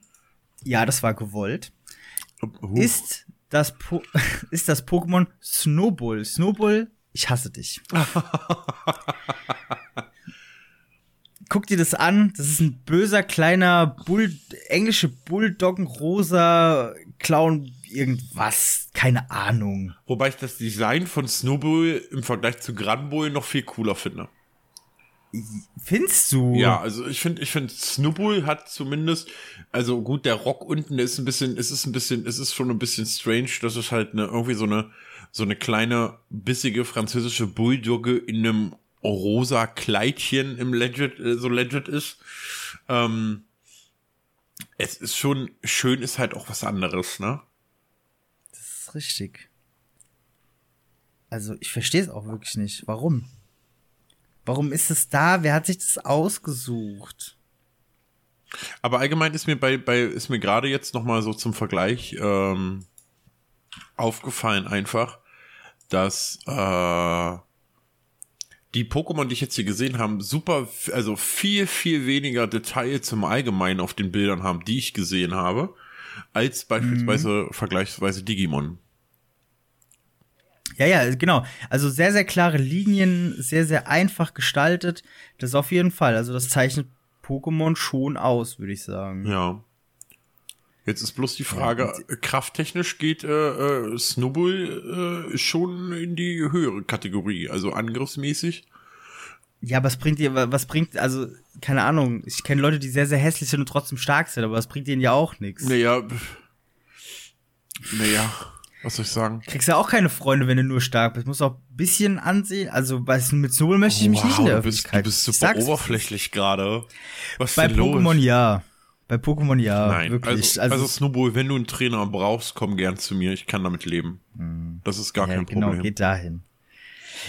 Speaker 1: ja, das war gewollt, uh. ist das, po (laughs) ist das Pokémon Snowball. Snowball, ich hasse dich. (laughs) Guck dir das an. Das ist ein böser kleiner Bull, englische Bulldoggen rosa Clown irgendwas, keine Ahnung.
Speaker 2: Wobei ich das Design von Snowball im Vergleich zu Granbull noch viel cooler finde.
Speaker 1: Findest du?
Speaker 2: Ja, also ich finde, ich finde, Snowball hat zumindest, also gut, der Rock unten ist ein bisschen, es ist ein bisschen, es ist schon ein bisschen strange, dass es halt eine, irgendwie so eine, so eine kleine, bissige französische Bulldogge in einem rosa Kleidchen im Legit, äh, so Legit ist. Ähm, es ist schon schön, ist halt auch was anderes, ne?
Speaker 1: Das ist richtig. Also, ich verstehe es auch wirklich nicht. Warum? Warum ist es da? Wer hat sich das ausgesucht?
Speaker 2: Aber allgemein ist mir bei, bei ist mir gerade jetzt noch mal so zum Vergleich ähm, aufgefallen einfach, dass äh, die Pokémon, die ich jetzt hier gesehen habe, super, also viel, viel weniger Details im Allgemeinen auf den Bildern haben, die ich gesehen habe, als beispielsweise mhm. vergleichsweise Digimon.
Speaker 1: Ja, ja, genau. Also sehr, sehr klare Linien, sehr, sehr einfach gestaltet. Das auf jeden Fall. Also das zeichnet Pokémon schon aus, würde ich sagen.
Speaker 2: Ja. Jetzt ist bloß die Frage, ja, krafttechnisch geht äh, äh, Snowball äh, schon in die höhere Kategorie, also angriffsmäßig.
Speaker 1: Ja, was bringt dir, was bringt, also, keine Ahnung, ich kenne Leute, die sehr, sehr hässlich sind und trotzdem stark sind, aber das bringt denen ja auch nichts.
Speaker 2: Naja, naja, was soll ich sagen?
Speaker 1: Kriegst ja auch keine Freunde, wenn du nur stark bist. Musst auch ein bisschen ansehen. Also bei, mit Snowball möchte ich mich wow, nicht in der
Speaker 2: du bist, Öffentlichkeit. Du bist super oberflächlich gerade.
Speaker 1: Was bei Pokémon ja. Bei Pokémon ja,
Speaker 2: Nein, wirklich. Also, also, also, Snowball, wenn du einen Trainer brauchst, komm gern zu mir. Ich kann damit leben. Mhm. Das ist gar ja, kein genau, Problem.
Speaker 1: Genau, geht dahin.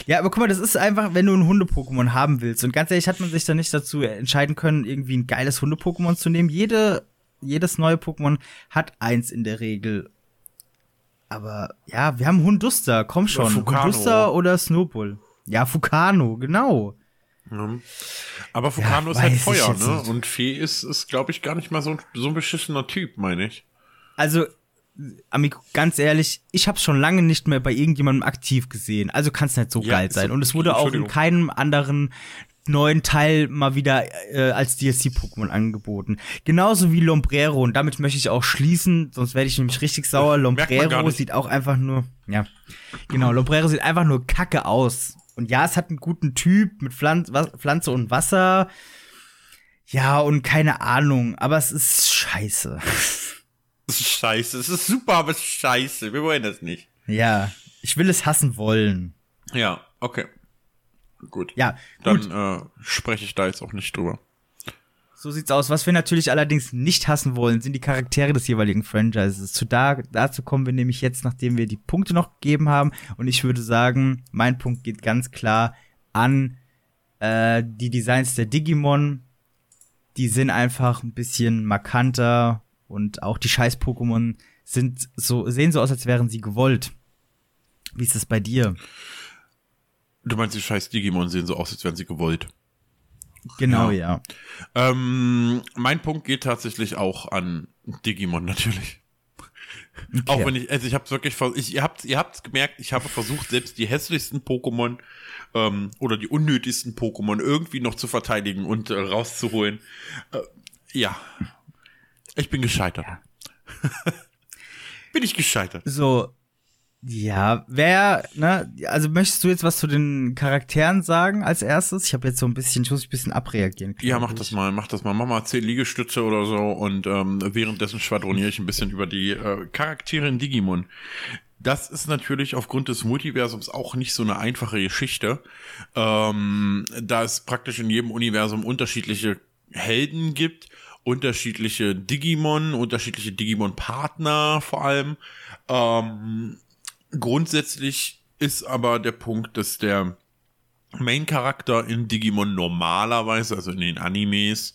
Speaker 1: Ja, aber guck mal, das ist einfach, wenn du ein Hunde-Pokémon haben willst. Und ganz ehrlich, hat man sich da nicht dazu entscheiden können, irgendwie ein geiles Hunde-Pokémon zu nehmen. Jede, jedes neue Pokémon hat eins in der Regel. Aber ja, wir haben Hunduster, komm schon.
Speaker 2: Fukano.
Speaker 1: Hunduster oder Snowball. Ja, Fukano, genau.
Speaker 2: Ja. Aber Fukano
Speaker 1: Ja,
Speaker 2: ist halt Feuer, ne?
Speaker 1: nicht.
Speaker 2: Und Fee ist, ist glaube ich, gar nicht mal so, ein- so ein beschissener Typ, meine ich.
Speaker 1: Also, Amigo, ganz ehrlich, ich habe schon lange nicht mehr bei irgendjemandem aktiv gesehen. Also kann es nicht so
Speaker 2: Ja,
Speaker 1: geil sein. Und es wurde auch in keinem anderen neuen Teil mal wieder äh, als DLC-Pokémon angeboten. Genauso wie Lombrero. Und damit möchte ich auch schließen, sonst werde ich nämlich richtig sauer. Lombrero sieht auch einfach nur, ja, genau, Lombrero sieht einfach nur kacke aus. Und ja, es hat einen guten Typ mit Pflanz Pflanze und Wasser. Ja, und keine Ahnung, aber es ist scheiße.
Speaker 2: Das ist scheiße. Es ist super, aber es ist scheiße. Wir wollen das nicht.
Speaker 1: Ja, ich will es hassen wollen.
Speaker 2: Ja, okay. Gut.
Speaker 1: Ja,
Speaker 2: Dann
Speaker 1: gut,
Speaker 2: äh, spreche ich da jetzt auch nicht drüber.
Speaker 1: So sieht's aus. Was wir natürlich allerdings nicht hassen wollen, sind die Charaktere des jeweiligen Franchises. Zu da, dazu kommen wir nämlich jetzt, nachdem wir die Punkte noch gegeben haben. Und ich würde sagen, mein Punkt geht ganz klar an äh, die Designs der Digimon. Die sind einfach ein bisschen markanter und auch die Scheiß-Pokémon sind so, sehen so aus, als wären sie gewollt. Wie ist das bei dir?
Speaker 2: Du meinst, die scheiß Digimon sehen so aus, als wären sie gewollt.
Speaker 1: Genau,
Speaker 2: Ja.
Speaker 1: ja.
Speaker 2: Ähm, mein Punkt geht tatsächlich auch an Digimon natürlich. Auch wenn ich, also ich hab's wirklich, ich, ihr habt, ihr habt's gemerkt, ich habe versucht, selbst die hässlichsten Pokémon ähm, oder die unnötigsten Pokémon irgendwie noch zu verteidigen und äh, rauszuholen. Äh, ja, ich bin gescheitert. (laughs) bin ich gescheitert.
Speaker 1: So, ja, wer, ne, also möchtest du jetzt was zu den Charakteren sagen als erstes? Ich habe jetzt so ein bisschen, ich muss ein bisschen abreagieren.
Speaker 2: Ja, mach das mal, mach das mal. Mach mal zehn Liegestütze oder so und ähm, währenddessen schwadroniere ich ein bisschen über die äh, Charaktere in Digimon. Das ist natürlich aufgrund des Multiversums auch nicht so eine einfache Geschichte, ähm, da es praktisch in jedem Universum unterschiedliche Helden gibt, unterschiedliche Digimon, unterschiedliche Digimon-Partner vor allem. Ähm, grundsätzlich ist aber der Punkt, dass der Main-Charakter in Digimon normalerweise, also in den Animes,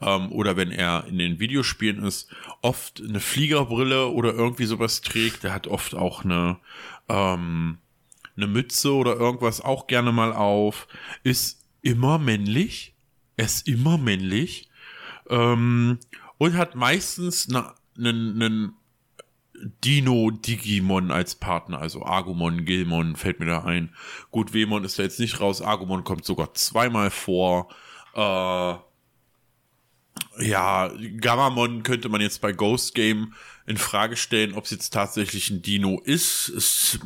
Speaker 2: ähm, oder wenn er in den Videospielen ist, oft eine Fliegerbrille oder irgendwie sowas trägt. Der hat oft auch eine, ähm, eine Mütze oder irgendwas auch gerne mal auf. Ist immer männlich. Er ist immer männlich. Ähm, und hat meistens eine, einen, einen Dino Digimon als Partner, also Agumon, Gilmon fällt mir da ein. Gut, Wemon ist da jetzt nicht raus, Agumon kommt sogar zweimal vor. Äh, ja, Gamamon könnte man jetzt bei Ghost Game in Frage stellen, ob es jetzt tatsächlich ein Dino ist. Ist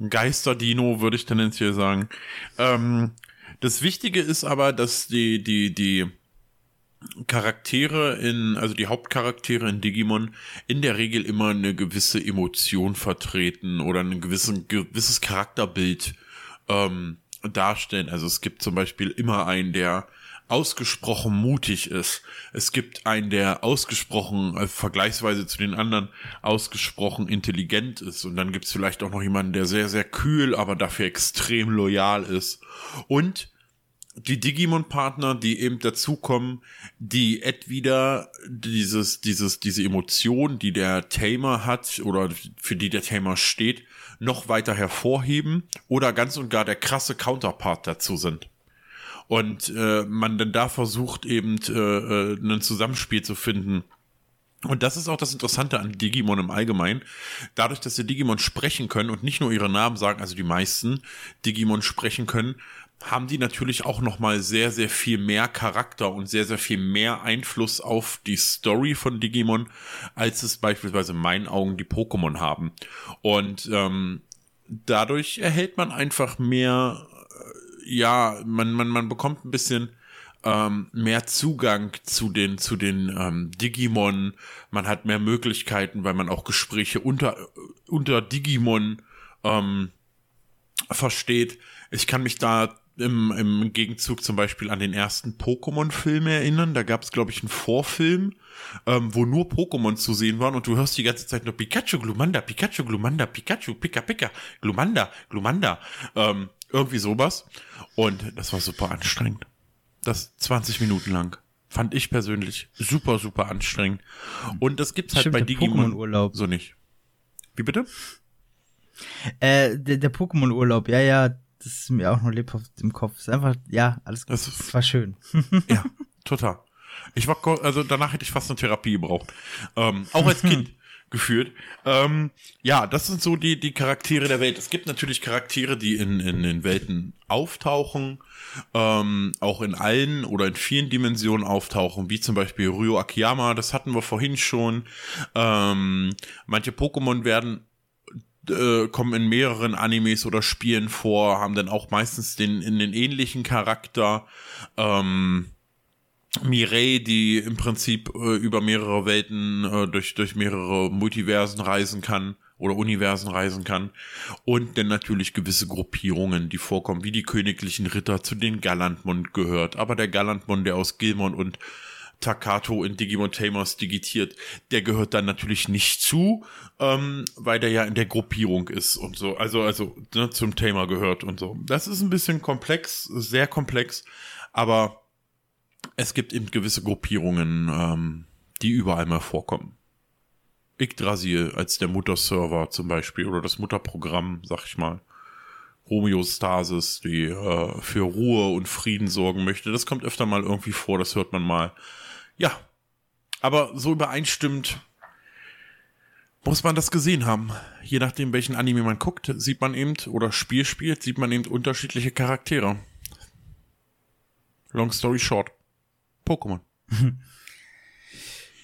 Speaker 2: ein Geisterdino, würde ich tendenziell sagen. Ähm, das Wichtige ist aber, dass die, die, die Charaktere in, also die Hauptcharaktere in Digimon in der Regel immer eine gewisse Emotion vertreten oder ein gewissen, gewisses Charakterbild ähm, darstellen. Also es gibt zum Beispiel immer einen, der ausgesprochen mutig ist. Es gibt einen, der ausgesprochen, äh, vergleichsweise zu den anderen, ausgesprochen intelligent ist. Und dann gibt es vielleicht auch noch jemanden, der sehr, sehr kühl, aber dafür extrem loyal ist. Und die Digimon-Partner, die eben dazukommen, die entweder dieses, dieses, diese Emotion, die der Tamer hat oder für die der Tamer steht, noch weiter hervorheben oder ganz und gar der krasse Counterpart dazu sind. Und äh, man dann da versucht eben äh, äh, ein Zusammenspiel zu finden. Und das ist auch das Interessante an Digimon im Allgemeinen. Dadurch, dass die Digimon sprechen können und nicht nur ihre Namen sagen, also die meisten Digimon sprechen können, haben die natürlich auch noch mal sehr, sehr viel mehr Charakter und sehr, sehr viel mehr Einfluss auf die Story von Digimon, als es beispielsweise in meinen Augen die Pokémon haben. Und ähm, dadurch erhält man einfach mehr, äh, ja, man, man, man bekommt ein bisschen ähm, mehr Zugang zu den, zu den ähm, Digimon. Man hat mehr Möglichkeiten, weil man auch Gespräche unter, unter Digimon ähm, versteht. Ich kann mich da im, im Gegenzug zum Beispiel an den ersten Pokémon-Film erinnern. Da gab es, glaube ich, einen Vorfilm, ähm, wo nur Pokémon zu sehen waren und du hörst die ganze Zeit nur Pikachu, Glumanda, Pikachu, Glumanda, Pikachu, Pika, Pika, Glumanda, Glumanda. Ähm, irgendwie sowas. Und das war super anstrengend. Das 20 Minuten lang. Fand ich persönlich super, super anstrengend. Und das gibt's halt
Speaker 1: Stimmt,
Speaker 2: bei Digimon
Speaker 1: Pokémon-Urlaub.
Speaker 2: so nicht. Wie bitte?
Speaker 1: Äh, der, der Pokémon-Urlaub, ja, ja, das ist mir auch noch lebhaft im Kopf. Ist einfach, ja, alles gut.
Speaker 2: Das, ist-
Speaker 1: war schön. (laughs)
Speaker 2: Ja, total. Ich war, also danach hätte ich fast eine Therapie gebraucht. Ähm, auch als Kind (laughs) geführt. Ähm, ja, das sind so die, die Charaktere der Welt. Es gibt natürlich Charaktere, die in, in den Welten auftauchen, ähm, auch in allen oder in vielen Dimensionen auftauchen, wie zum Beispiel Ryo Akiyama, das hatten wir vorhin schon. Ähm, manche Pokémon werden äh, kommen in mehreren Animes oder Spielen vor, haben dann auch meistens den in den ähnlichen Charakter. Ähm, Mireille, die im Prinzip äh, über mehrere Welten, äh, durch, durch mehrere Multiversen reisen kann oder Universen reisen kann. Und dann natürlich gewisse Gruppierungen, die vorkommen, wie die königlichen Ritter, zu den Galantmund gehört. Aber der Galantmund, der aus Gilmon und Takato in Digimon Tamers digitiert, der gehört dann natürlich nicht zu, ähm, weil der ja in der Gruppierung ist und so, also, also ne, zum Tamer gehört und so. Das ist ein bisschen komplex, sehr komplex, aber es gibt eben gewisse Gruppierungen, ähm, die überall mal vorkommen. Yggdrasil als der Mutterserver zum Beispiel oder das Mutterprogramm, sag ich mal. Homöostasis, die äh, für Ruhe und Frieden sorgen möchte. Das kommt öfter mal irgendwie vor, das hört man mal. Ja, aber so übereinstimmt muss man das gesehen haben. Je nachdem, welchen Anime man guckt, sieht man eben, oder Spiel spielt, sieht man eben unterschiedliche Charaktere. Long story short. Pokémon. (laughs)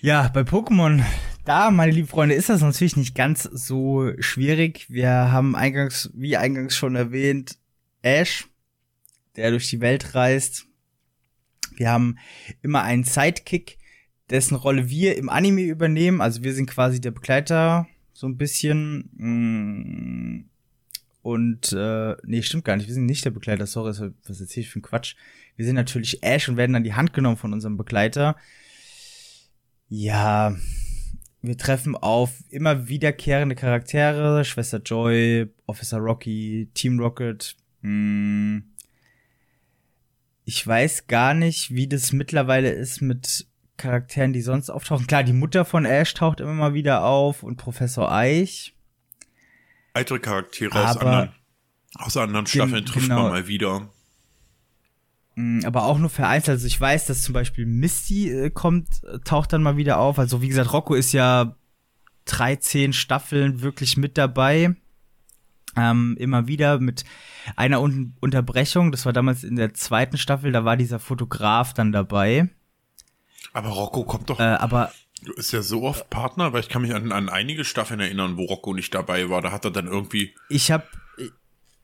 Speaker 1: Ja, bei Pokémon, da, meine lieben Freunde, ist das natürlich nicht ganz so schwierig. Wir haben eingangs, wie eingangs schon erwähnt, Ash, der durch die Welt reist. Wir haben immer einen Sidekick, dessen Rolle wir im Anime übernehmen. Also wir sind quasi der Begleiter, so ein bisschen. Mm, Und, äh, nee, stimmt gar nicht. Wir sind nicht der Begleiter. Sorry, was erzähle ich für einen Quatsch. Wir sind natürlich Ash und werden an die Hand genommen von unserem Begleiter. Ja, wir treffen auf immer wiederkehrende Charaktere, Schwester Joy, Officer Rocky, Team Rocket. Hm. Ich weiß gar nicht, wie das mittlerweile ist mit Charakteren, die sonst auftauchen. Klar, die Mutter von Ash taucht immer mal wieder auf und Professor Eich.
Speaker 2: Weitere Charaktere aus anderen, aus anderen Staffeln trifft
Speaker 1: genau.
Speaker 2: man mal wieder.
Speaker 1: Mm, aber auch nur vereinzelt. Also ich weiß, dass zum Beispiel Misty äh, kommt, äh, taucht dann mal wieder auf. Also wie gesagt, Rocco ist ja 13 Staffeln wirklich mit dabei. Ähm, immer wieder mit einer Un Unterbrechung. Das war damals in der zweiten Staffel, da war dieser Fotograf dann dabei.
Speaker 2: Aber Rocco kommt doch,
Speaker 1: Äh, aber
Speaker 2: ist ja so oft Partner, weil ich kann mich an, an einige Staffeln erinnern, wo Rocco nicht dabei war. Da hat er dann irgendwie,
Speaker 1: ich habe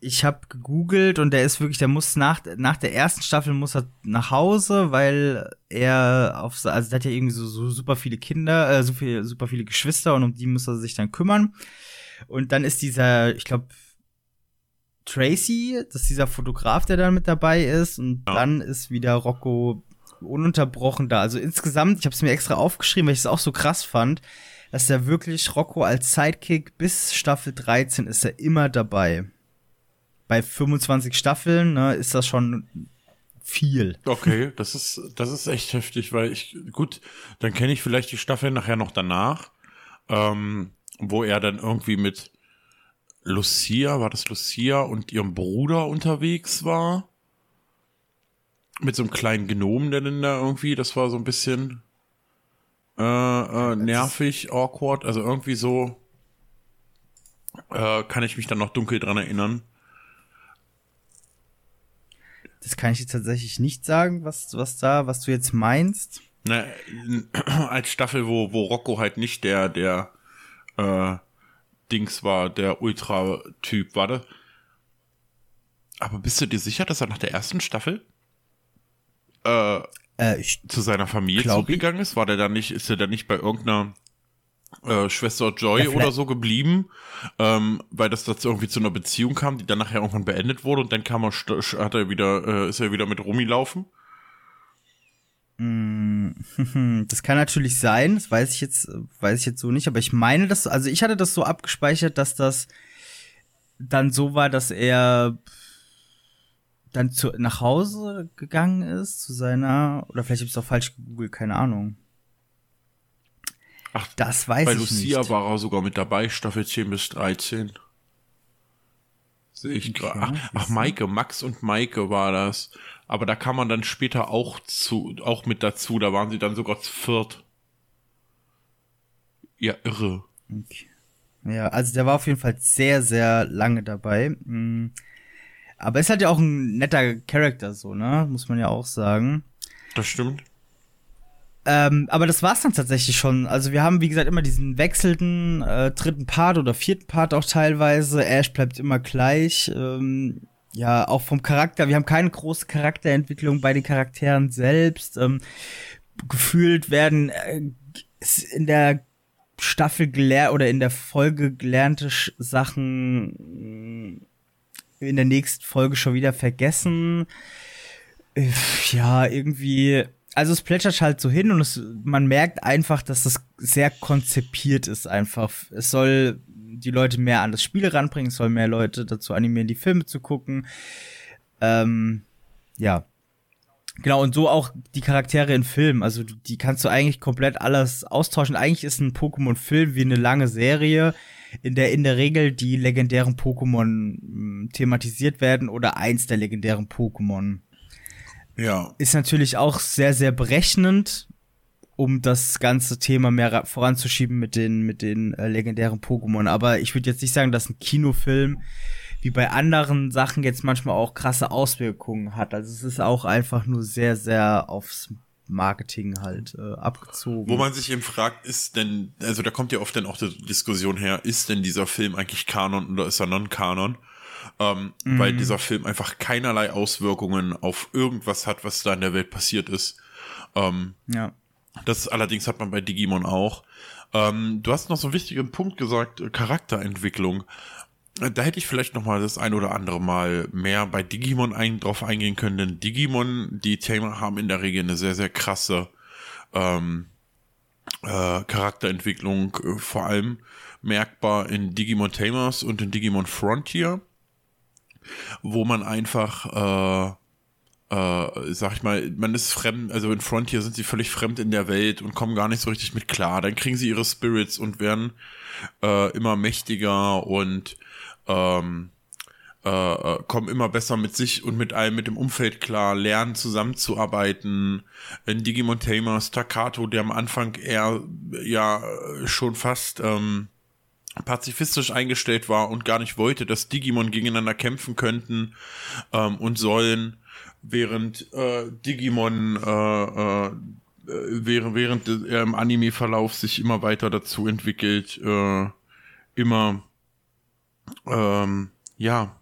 Speaker 1: ich habe gegoogelt und der ist wirklich, der muss nach nach der ersten Staffel muss er nach Hause, weil er auf so- also der hat ja irgendwie so, so super viele Kinder, äh, so viel, super viele Geschwister und um die muss er sich dann kümmern. Und dann ist dieser, ich glaube Tracy, das ist dieser Fotograf, der dann mit dabei ist und
Speaker 2: Ja.
Speaker 1: dann ist wieder Rocco ununterbrochen da. Also insgesamt, ich habe es mir extra aufgeschrieben, weil ich es auch so krass fand, dass er wirklich Rocco als Sidekick bis Staffel 13 ist er immer dabei. Bei 25 Staffeln ne, ist das schon viel.
Speaker 2: okay, das ist, das ist echt heftig, weil ich, gut, dann kenne ich vielleicht die Staffel nachher noch danach, ähm, wo er dann irgendwie mit Lucia, war das Lucia und ihrem Bruder unterwegs war. Mit so einem kleinen Gnomen, der denn da irgendwie, das war so ein bisschen äh, äh, nervig, awkward, also irgendwie so äh, kann ich mich dann noch dunkel dran erinnern.
Speaker 1: Das kann ich dir tatsächlich nicht sagen, was, was da, was du jetzt meinst.
Speaker 2: Na, (clears throat) als Staffel, wo, wo Rocco halt nicht der, der äh, Dings war, der Ultra-Typ, war das? Aber bist du dir sicher, dass er nach der ersten Staffel äh,
Speaker 1: Äh,
Speaker 2: zu seiner Familie zurückgegangen ist? War der da nicht, ist er da nicht bei irgendeiner äh, Schwester Joy ja, oder so geblieben, ähm, weil das dazu irgendwie zu einer Beziehung kam, die dann nachher irgendwann beendet wurde und dann kam er, hat er wieder, äh, ist er wieder mit Rumi laufen.
Speaker 1: Mm, (laughs) das kann natürlich sein, das weiß ich jetzt, weiß ich jetzt so nicht, aber ich meine das, also ich hatte das so abgespeichert, dass das dann so war, dass er dann zu, nach Hause gegangen ist zu seiner, oder vielleicht habe ich es auch falsch gegoogelt, keine Ahnung.
Speaker 2: Ach, das weiß bei ich Lucia nicht. war er sogar mit dabei, Staffel 10 bis 13. Sehe ich gerade. Ach, ach, Maike, Max und Maike war das. Aber da kam man dann später auch zu, auch mit dazu. Da waren sie dann sogar zu viert. Ja, irre.
Speaker 1: Okay. Ja, also der war auf jeden Fall sehr, sehr lange dabei. Mhm. Aber ist halt ja auch ein netter Charakter, so, ne? Muss man ja auch sagen.
Speaker 2: Das stimmt.
Speaker 1: Ähm, aber das war's dann tatsächlich schon. Also wir haben, wie gesagt, immer diesen wechselnden äh, dritten Part oder vierten Part auch teilweise. Ash bleibt immer gleich. Ähm, ja, auch vom Charakter. Wir haben keine große Charakterentwicklung bei den Charakteren selbst. Ähm, gefühlt werden äh, in der Staffel gelernt oder in der Folge gelernte Sachen in der nächsten Folge schon wieder vergessen. Äh, ja, irgendwie also es plätschert halt so hin und es, man merkt einfach, dass das sehr konzipiert ist einfach. Es soll die Leute mehr an das Spiel ranbringen, es soll mehr Leute dazu animieren, die Filme zu gucken. Ähm, ja. Genau, und so auch die Charaktere in Filmen. Also die kannst du eigentlich komplett alles austauschen. Eigentlich ist ein Pokémon-Film wie eine lange Serie, in der in der Regel die legendären Pokémon hm, thematisiert werden oder eins der legendären Pokémon.
Speaker 2: Ja.
Speaker 1: Ist natürlich auch sehr, sehr berechnend, um das ganze Thema mehr voranzuschieben mit den, mit den äh, legendären Pokémon. Aber ich würde jetzt nicht sagen, dass ein Kinofilm wie bei anderen Sachen jetzt manchmal auch krasse Auswirkungen hat. Also es ist auch einfach nur sehr, sehr aufs Marketing halt äh, abgezogen.
Speaker 2: Wo man sich eben fragt, ist denn, also da kommt ja oft dann auch die Diskussion her, ist denn dieser Film eigentlich Kanon oder ist er Non-Kanon? ähm, mhm. weil dieser Film einfach keinerlei Auswirkungen auf irgendwas hat, was da in der Welt passiert ist. Ähm,
Speaker 1: ja.
Speaker 2: Das allerdings hat man bei Digimon auch. Ähm, du hast noch so einen wichtigen Punkt gesagt, äh, Charakterentwicklung. Äh, da hätte ich vielleicht noch mal das ein oder andere Mal mehr bei Digimon ein, drauf eingehen können, denn Digimon, die Thema haben in der Regel eine sehr, sehr krasse ähm, äh, Charakterentwicklung, äh, vor allem merkbar in Digimon Tamers und in Digimon Frontier wo man einfach, äh, äh, sag ich mal, man ist fremd, also in Frontier sind sie völlig fremd in der Welt und kommen gar nicht so richtig mit klar. Dann kriegen sie ihre Spirits und werden äh, immer mächtiger und ähm, äh, äh, kommen immer besser mit sich und mit allem, mit dem Umfeld klar, lernen zusammenzuarbeiten. In Digimon Tamers, Takato, der am Anfang eher ja schon fast ähm, pazifistisch eingestellt war und gar nicht wollte, dass Digimon gegeneinander kämpfen könnten ähm, und sollen, während äh, Digimon äh, äh, während, während er im Anime-Verlauf sich immer weiter dazu entwickelt, äh, immer ähm, ja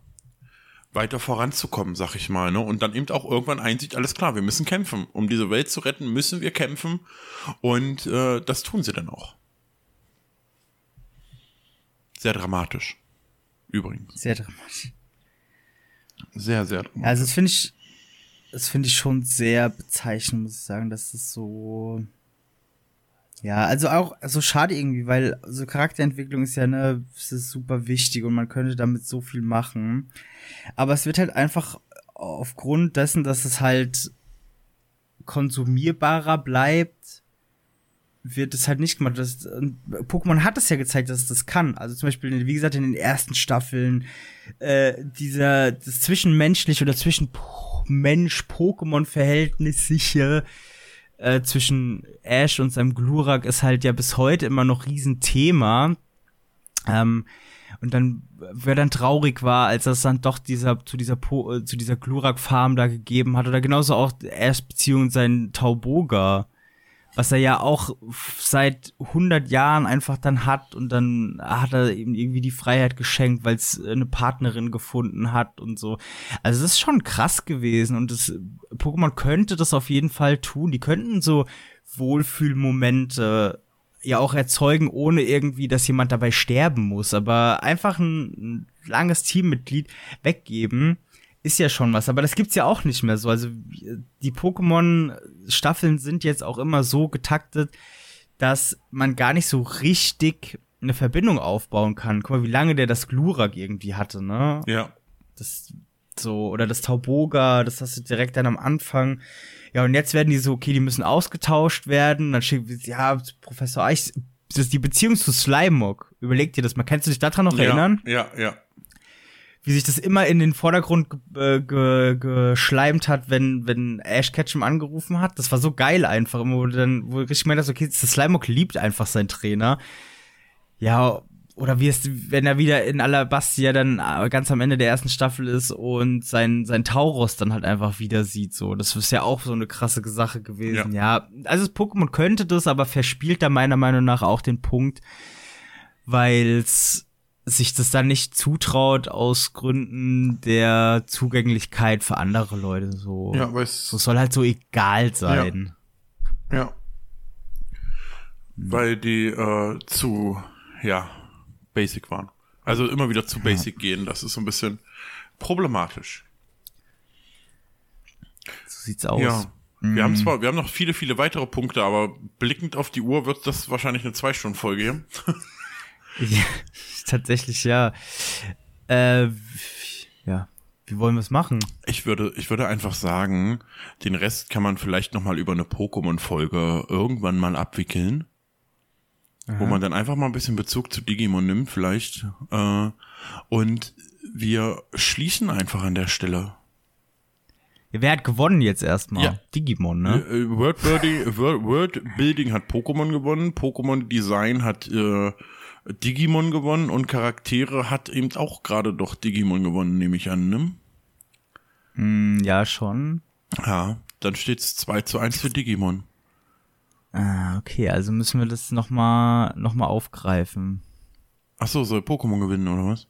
Speaker 2: weiter voranzukommen, sag ich mal, ne? Und dann eben auch irgendwann einsieht, alles klar, wir müssen kämpfen. Um diese Welt zu retten, müssen wir kämpfen. Und äh, das tun sie dann auch. Sehr dramatisch. Übrigens.
Speaker 1: Sehr dramatisch.
Speaker 2: Sehr, sehr dramatisch.
Speaker 1: Also das finde ich, das finde ich schon sehr bezeichnend, muss ich sagen, dass es so, ja, also auch, so also schade irgendwie, weil so Charakterentwicklung ist ja, ne, ist super wichtig und man könnte damit so viel machen. Aber es wird halt einfach aufgrund dessen, dass es halt konsumierbarer bleibt, wird es halt nicht gemacht. Das, Pokémon hat es ja gezeigt, dass es das kann. Also zum Beispiel, wie gesagt, in den ersten Staffeln, äh, dieser, das zwischenmenschliche oder zwischen Mensch-Pokémon-Verhältnis sicher äh, zwischen Ash und seinem Glurak ist halt ja bis heute immer noch Riesenthema. Ähm, und dann, wer dann traurig war, als das dann doch dieser, zu dieser, po, äh, zu dieser Glurak-Farm da gegeben hat, oder genauso auch Ash Beziehung sein Tauboga was er ja auch seit 100 Jahren einfach dann hat und dann hat er eben irgendwie die Freiheit geschenkt, weil es eine Partnerin gefunden hat und so. Also das ist schon krass gewesen und das Pokémon könnte das auf jeden Fall tun. Die könnten so Wohlfühlmomente ja auch erzeugen, ohne irgendwie, dass jemand dabei sterben muss. Aber einfach ein, ein langes Teammitglied weggeben, ist ja schon was. Aber das gibt's ja auch nicht mehr so. Also die Pokémon-Staffeln sind jetzt auch immer so getaktet, dass man gar nicht so richtig eine Verbindung aufbauen kann. Guck mal, wie lange der das Glurak irgendwie hatte, ne?
Speaker 2: Ja.
Speaker 1: Das so, oder das Tauboga, das hast du direkt dann am Anfang. Ja, und jetzt werden die so, okay, die müssen ausgetauscht werden. Dann steht, ja, Professor Eich, das ist die Beziehung zu Slimog. Überleg dir das mal. Kannst du dich daran noch
Speaker 2: ja,
Speaker 1: erinnern?
Speaker 2: Ja, ja.
Speaker 1: Wie sich das immer in den Vordergrund ge ge geschleimt hat, wenn, wenn Ash Ketchum angerufen hat. Das war so geil einfach, wo du dann, wo du richtig meinst, okay, das Slimog liebt einfach seinen Trainer. Ja, oder wie es, wenn er wieder in Alabastia dann äh, ganz am Ende der ersten Staffel ist und sein, sein Taurus dann halt einfach wieder sieht, so. Das ist ja auch so eine krasse Sache gewesen, ja. ja. Also das Pokémon könnte das, aber verspielt da meiner Meinung nach auch den Punkt, weil es sich das dann nicht zutraut aus Gründen der Zugänglichkeit für andere Leute, so.
Speaker 2: Ja, aber es
Speaker 1: so soll halt so egal sein.
Speaker 2: Ja. ja. Weil die äh, zu, ja, basic waren. Also immer wieder zu basic ja. gehen, das ist so ein bisschen problematisch.
Speaker 1: So sieht's aus.
Speaker 2: Ja. Mhm. Wir haben zwar, wir haben noch viele, viele weitere Punkte, aber blickend auf die Uhr wird das wahrscheinlich eine Zwei-Stunden-Folge geben. (laughs)
Speaker 1: ja, (laughs) tatsächlich, ja. Äh, ja. Wie wollen wir es machen?
Speaker 2: Ich würde, ich würde einfach sagen, den Rest kann man vielleicht noch mal über eine Pokémon-Folge irgendwann mal abwickeln. Aha. wo man dann einfach mal ein bisschen Bezug zu Digimon nimmt vielleicht. Äh, und wir schließen einfach an der Stelle.
Speaker 1: Wer hat gewonnen jetzt erstmal? Ja. Digimon, ne?
Speaker 2: Äh, Word, Birding, Word Building hat Pokémon gewonnen, Pokémon Design hat äh, Digimon gewonnen und Charaktere hat eben auch gerade doch Digimon gewonnen, nehme ich an, ne?
Speaker 1: Mm, ja, schon.
Speaker 2: Ja, dann steht's 2 zu 1 für Digimon.
Speaker 1: Ah, okay, also müssen wir das nochmal noch mal aufgreifen.
Speaker 2: Ach so, soll Pokémon gewinnen oder was?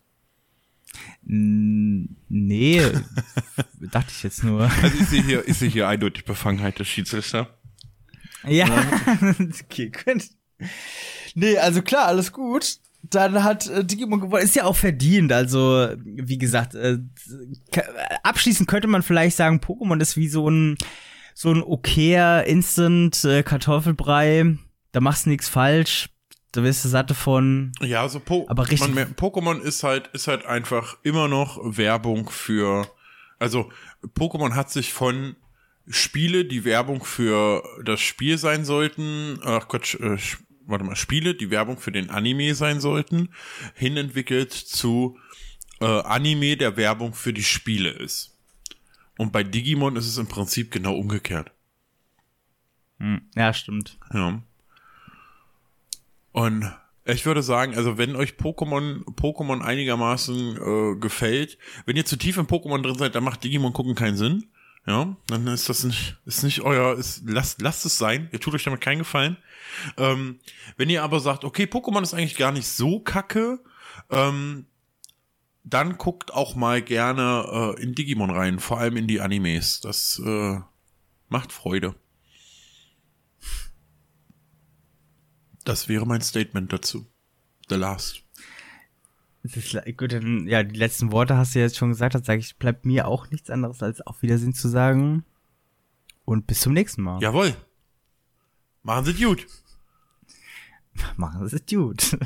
Speaker 1: Nee, (laughs) dachte ich jetzt nur.
Speaker 2: Also ich sehe hier, ich sehe hier eindeutig Befangenheit des Schiedsrichter.
Speaker 1: Ja, (laughs) okay, gut. Nee, also klar, alles gut. Dann hat äh, Digimon gewonnen. Ist ja auch verdient. Also, wie gesagt, äh, abschließend könnte man vielleicht sagen, Pokémon ist wie so ein so ein okayer Instant äh, Kartoffelbrei. Da machst du nichts falsch. Da wirst du satt davon.
Speaker 2: Ja, also po aber richtig. Man, Pokémon ist halt, ist halt einfach immer noch Werbung für, also Pokémon hat sich von Spiele, die Werbung für das Spiel sein sollten, ach Gott, äh, warte mal, Spiele, die Werbung für den Anime sein sollten, hinentwickelt zu äh, Anime, der Werbung für die Spiele ist. Und bei Digimon ist es im Prinzip genau umgekehrt.
Speaker 1: Hm, ja, stimmt.
Speaker 2: Ja. Und ich würde sagen, also wenn euch Pokémon Pokémon einigermaßen äh, gefällt, wenn ihr zu tief im Pokémon drin seid, dann macht Digimon gucken keinen Sinn. Ja, dann ist das nicht, ist nicht euer, ist, lasst, lasst es sein. Ihr tut euch damit keinen Gefallen. Ähm, wenn ihr aber sagt, okay, Pokémon ist eigentlich gar nicht so kacke, ähm, dann guckt auch mal gerne äh, in Digimon rein, vor allem in die Animes. Das äh, macht Freude. Das wäre mein Statement dazu. The Last.
Speaker 1: Ist, gut, dann, ja, die letzten Worte hast du jetzt schon gesagt, dann sage ich, bleibt mir auch nichts anderes als auf Wiedersehen zu sagen. Und bis zum nächsten Mal.
Speaker 2: Jawohl. Machen Sie gut. (laughs)
Speaker 1: Machen Sie gut.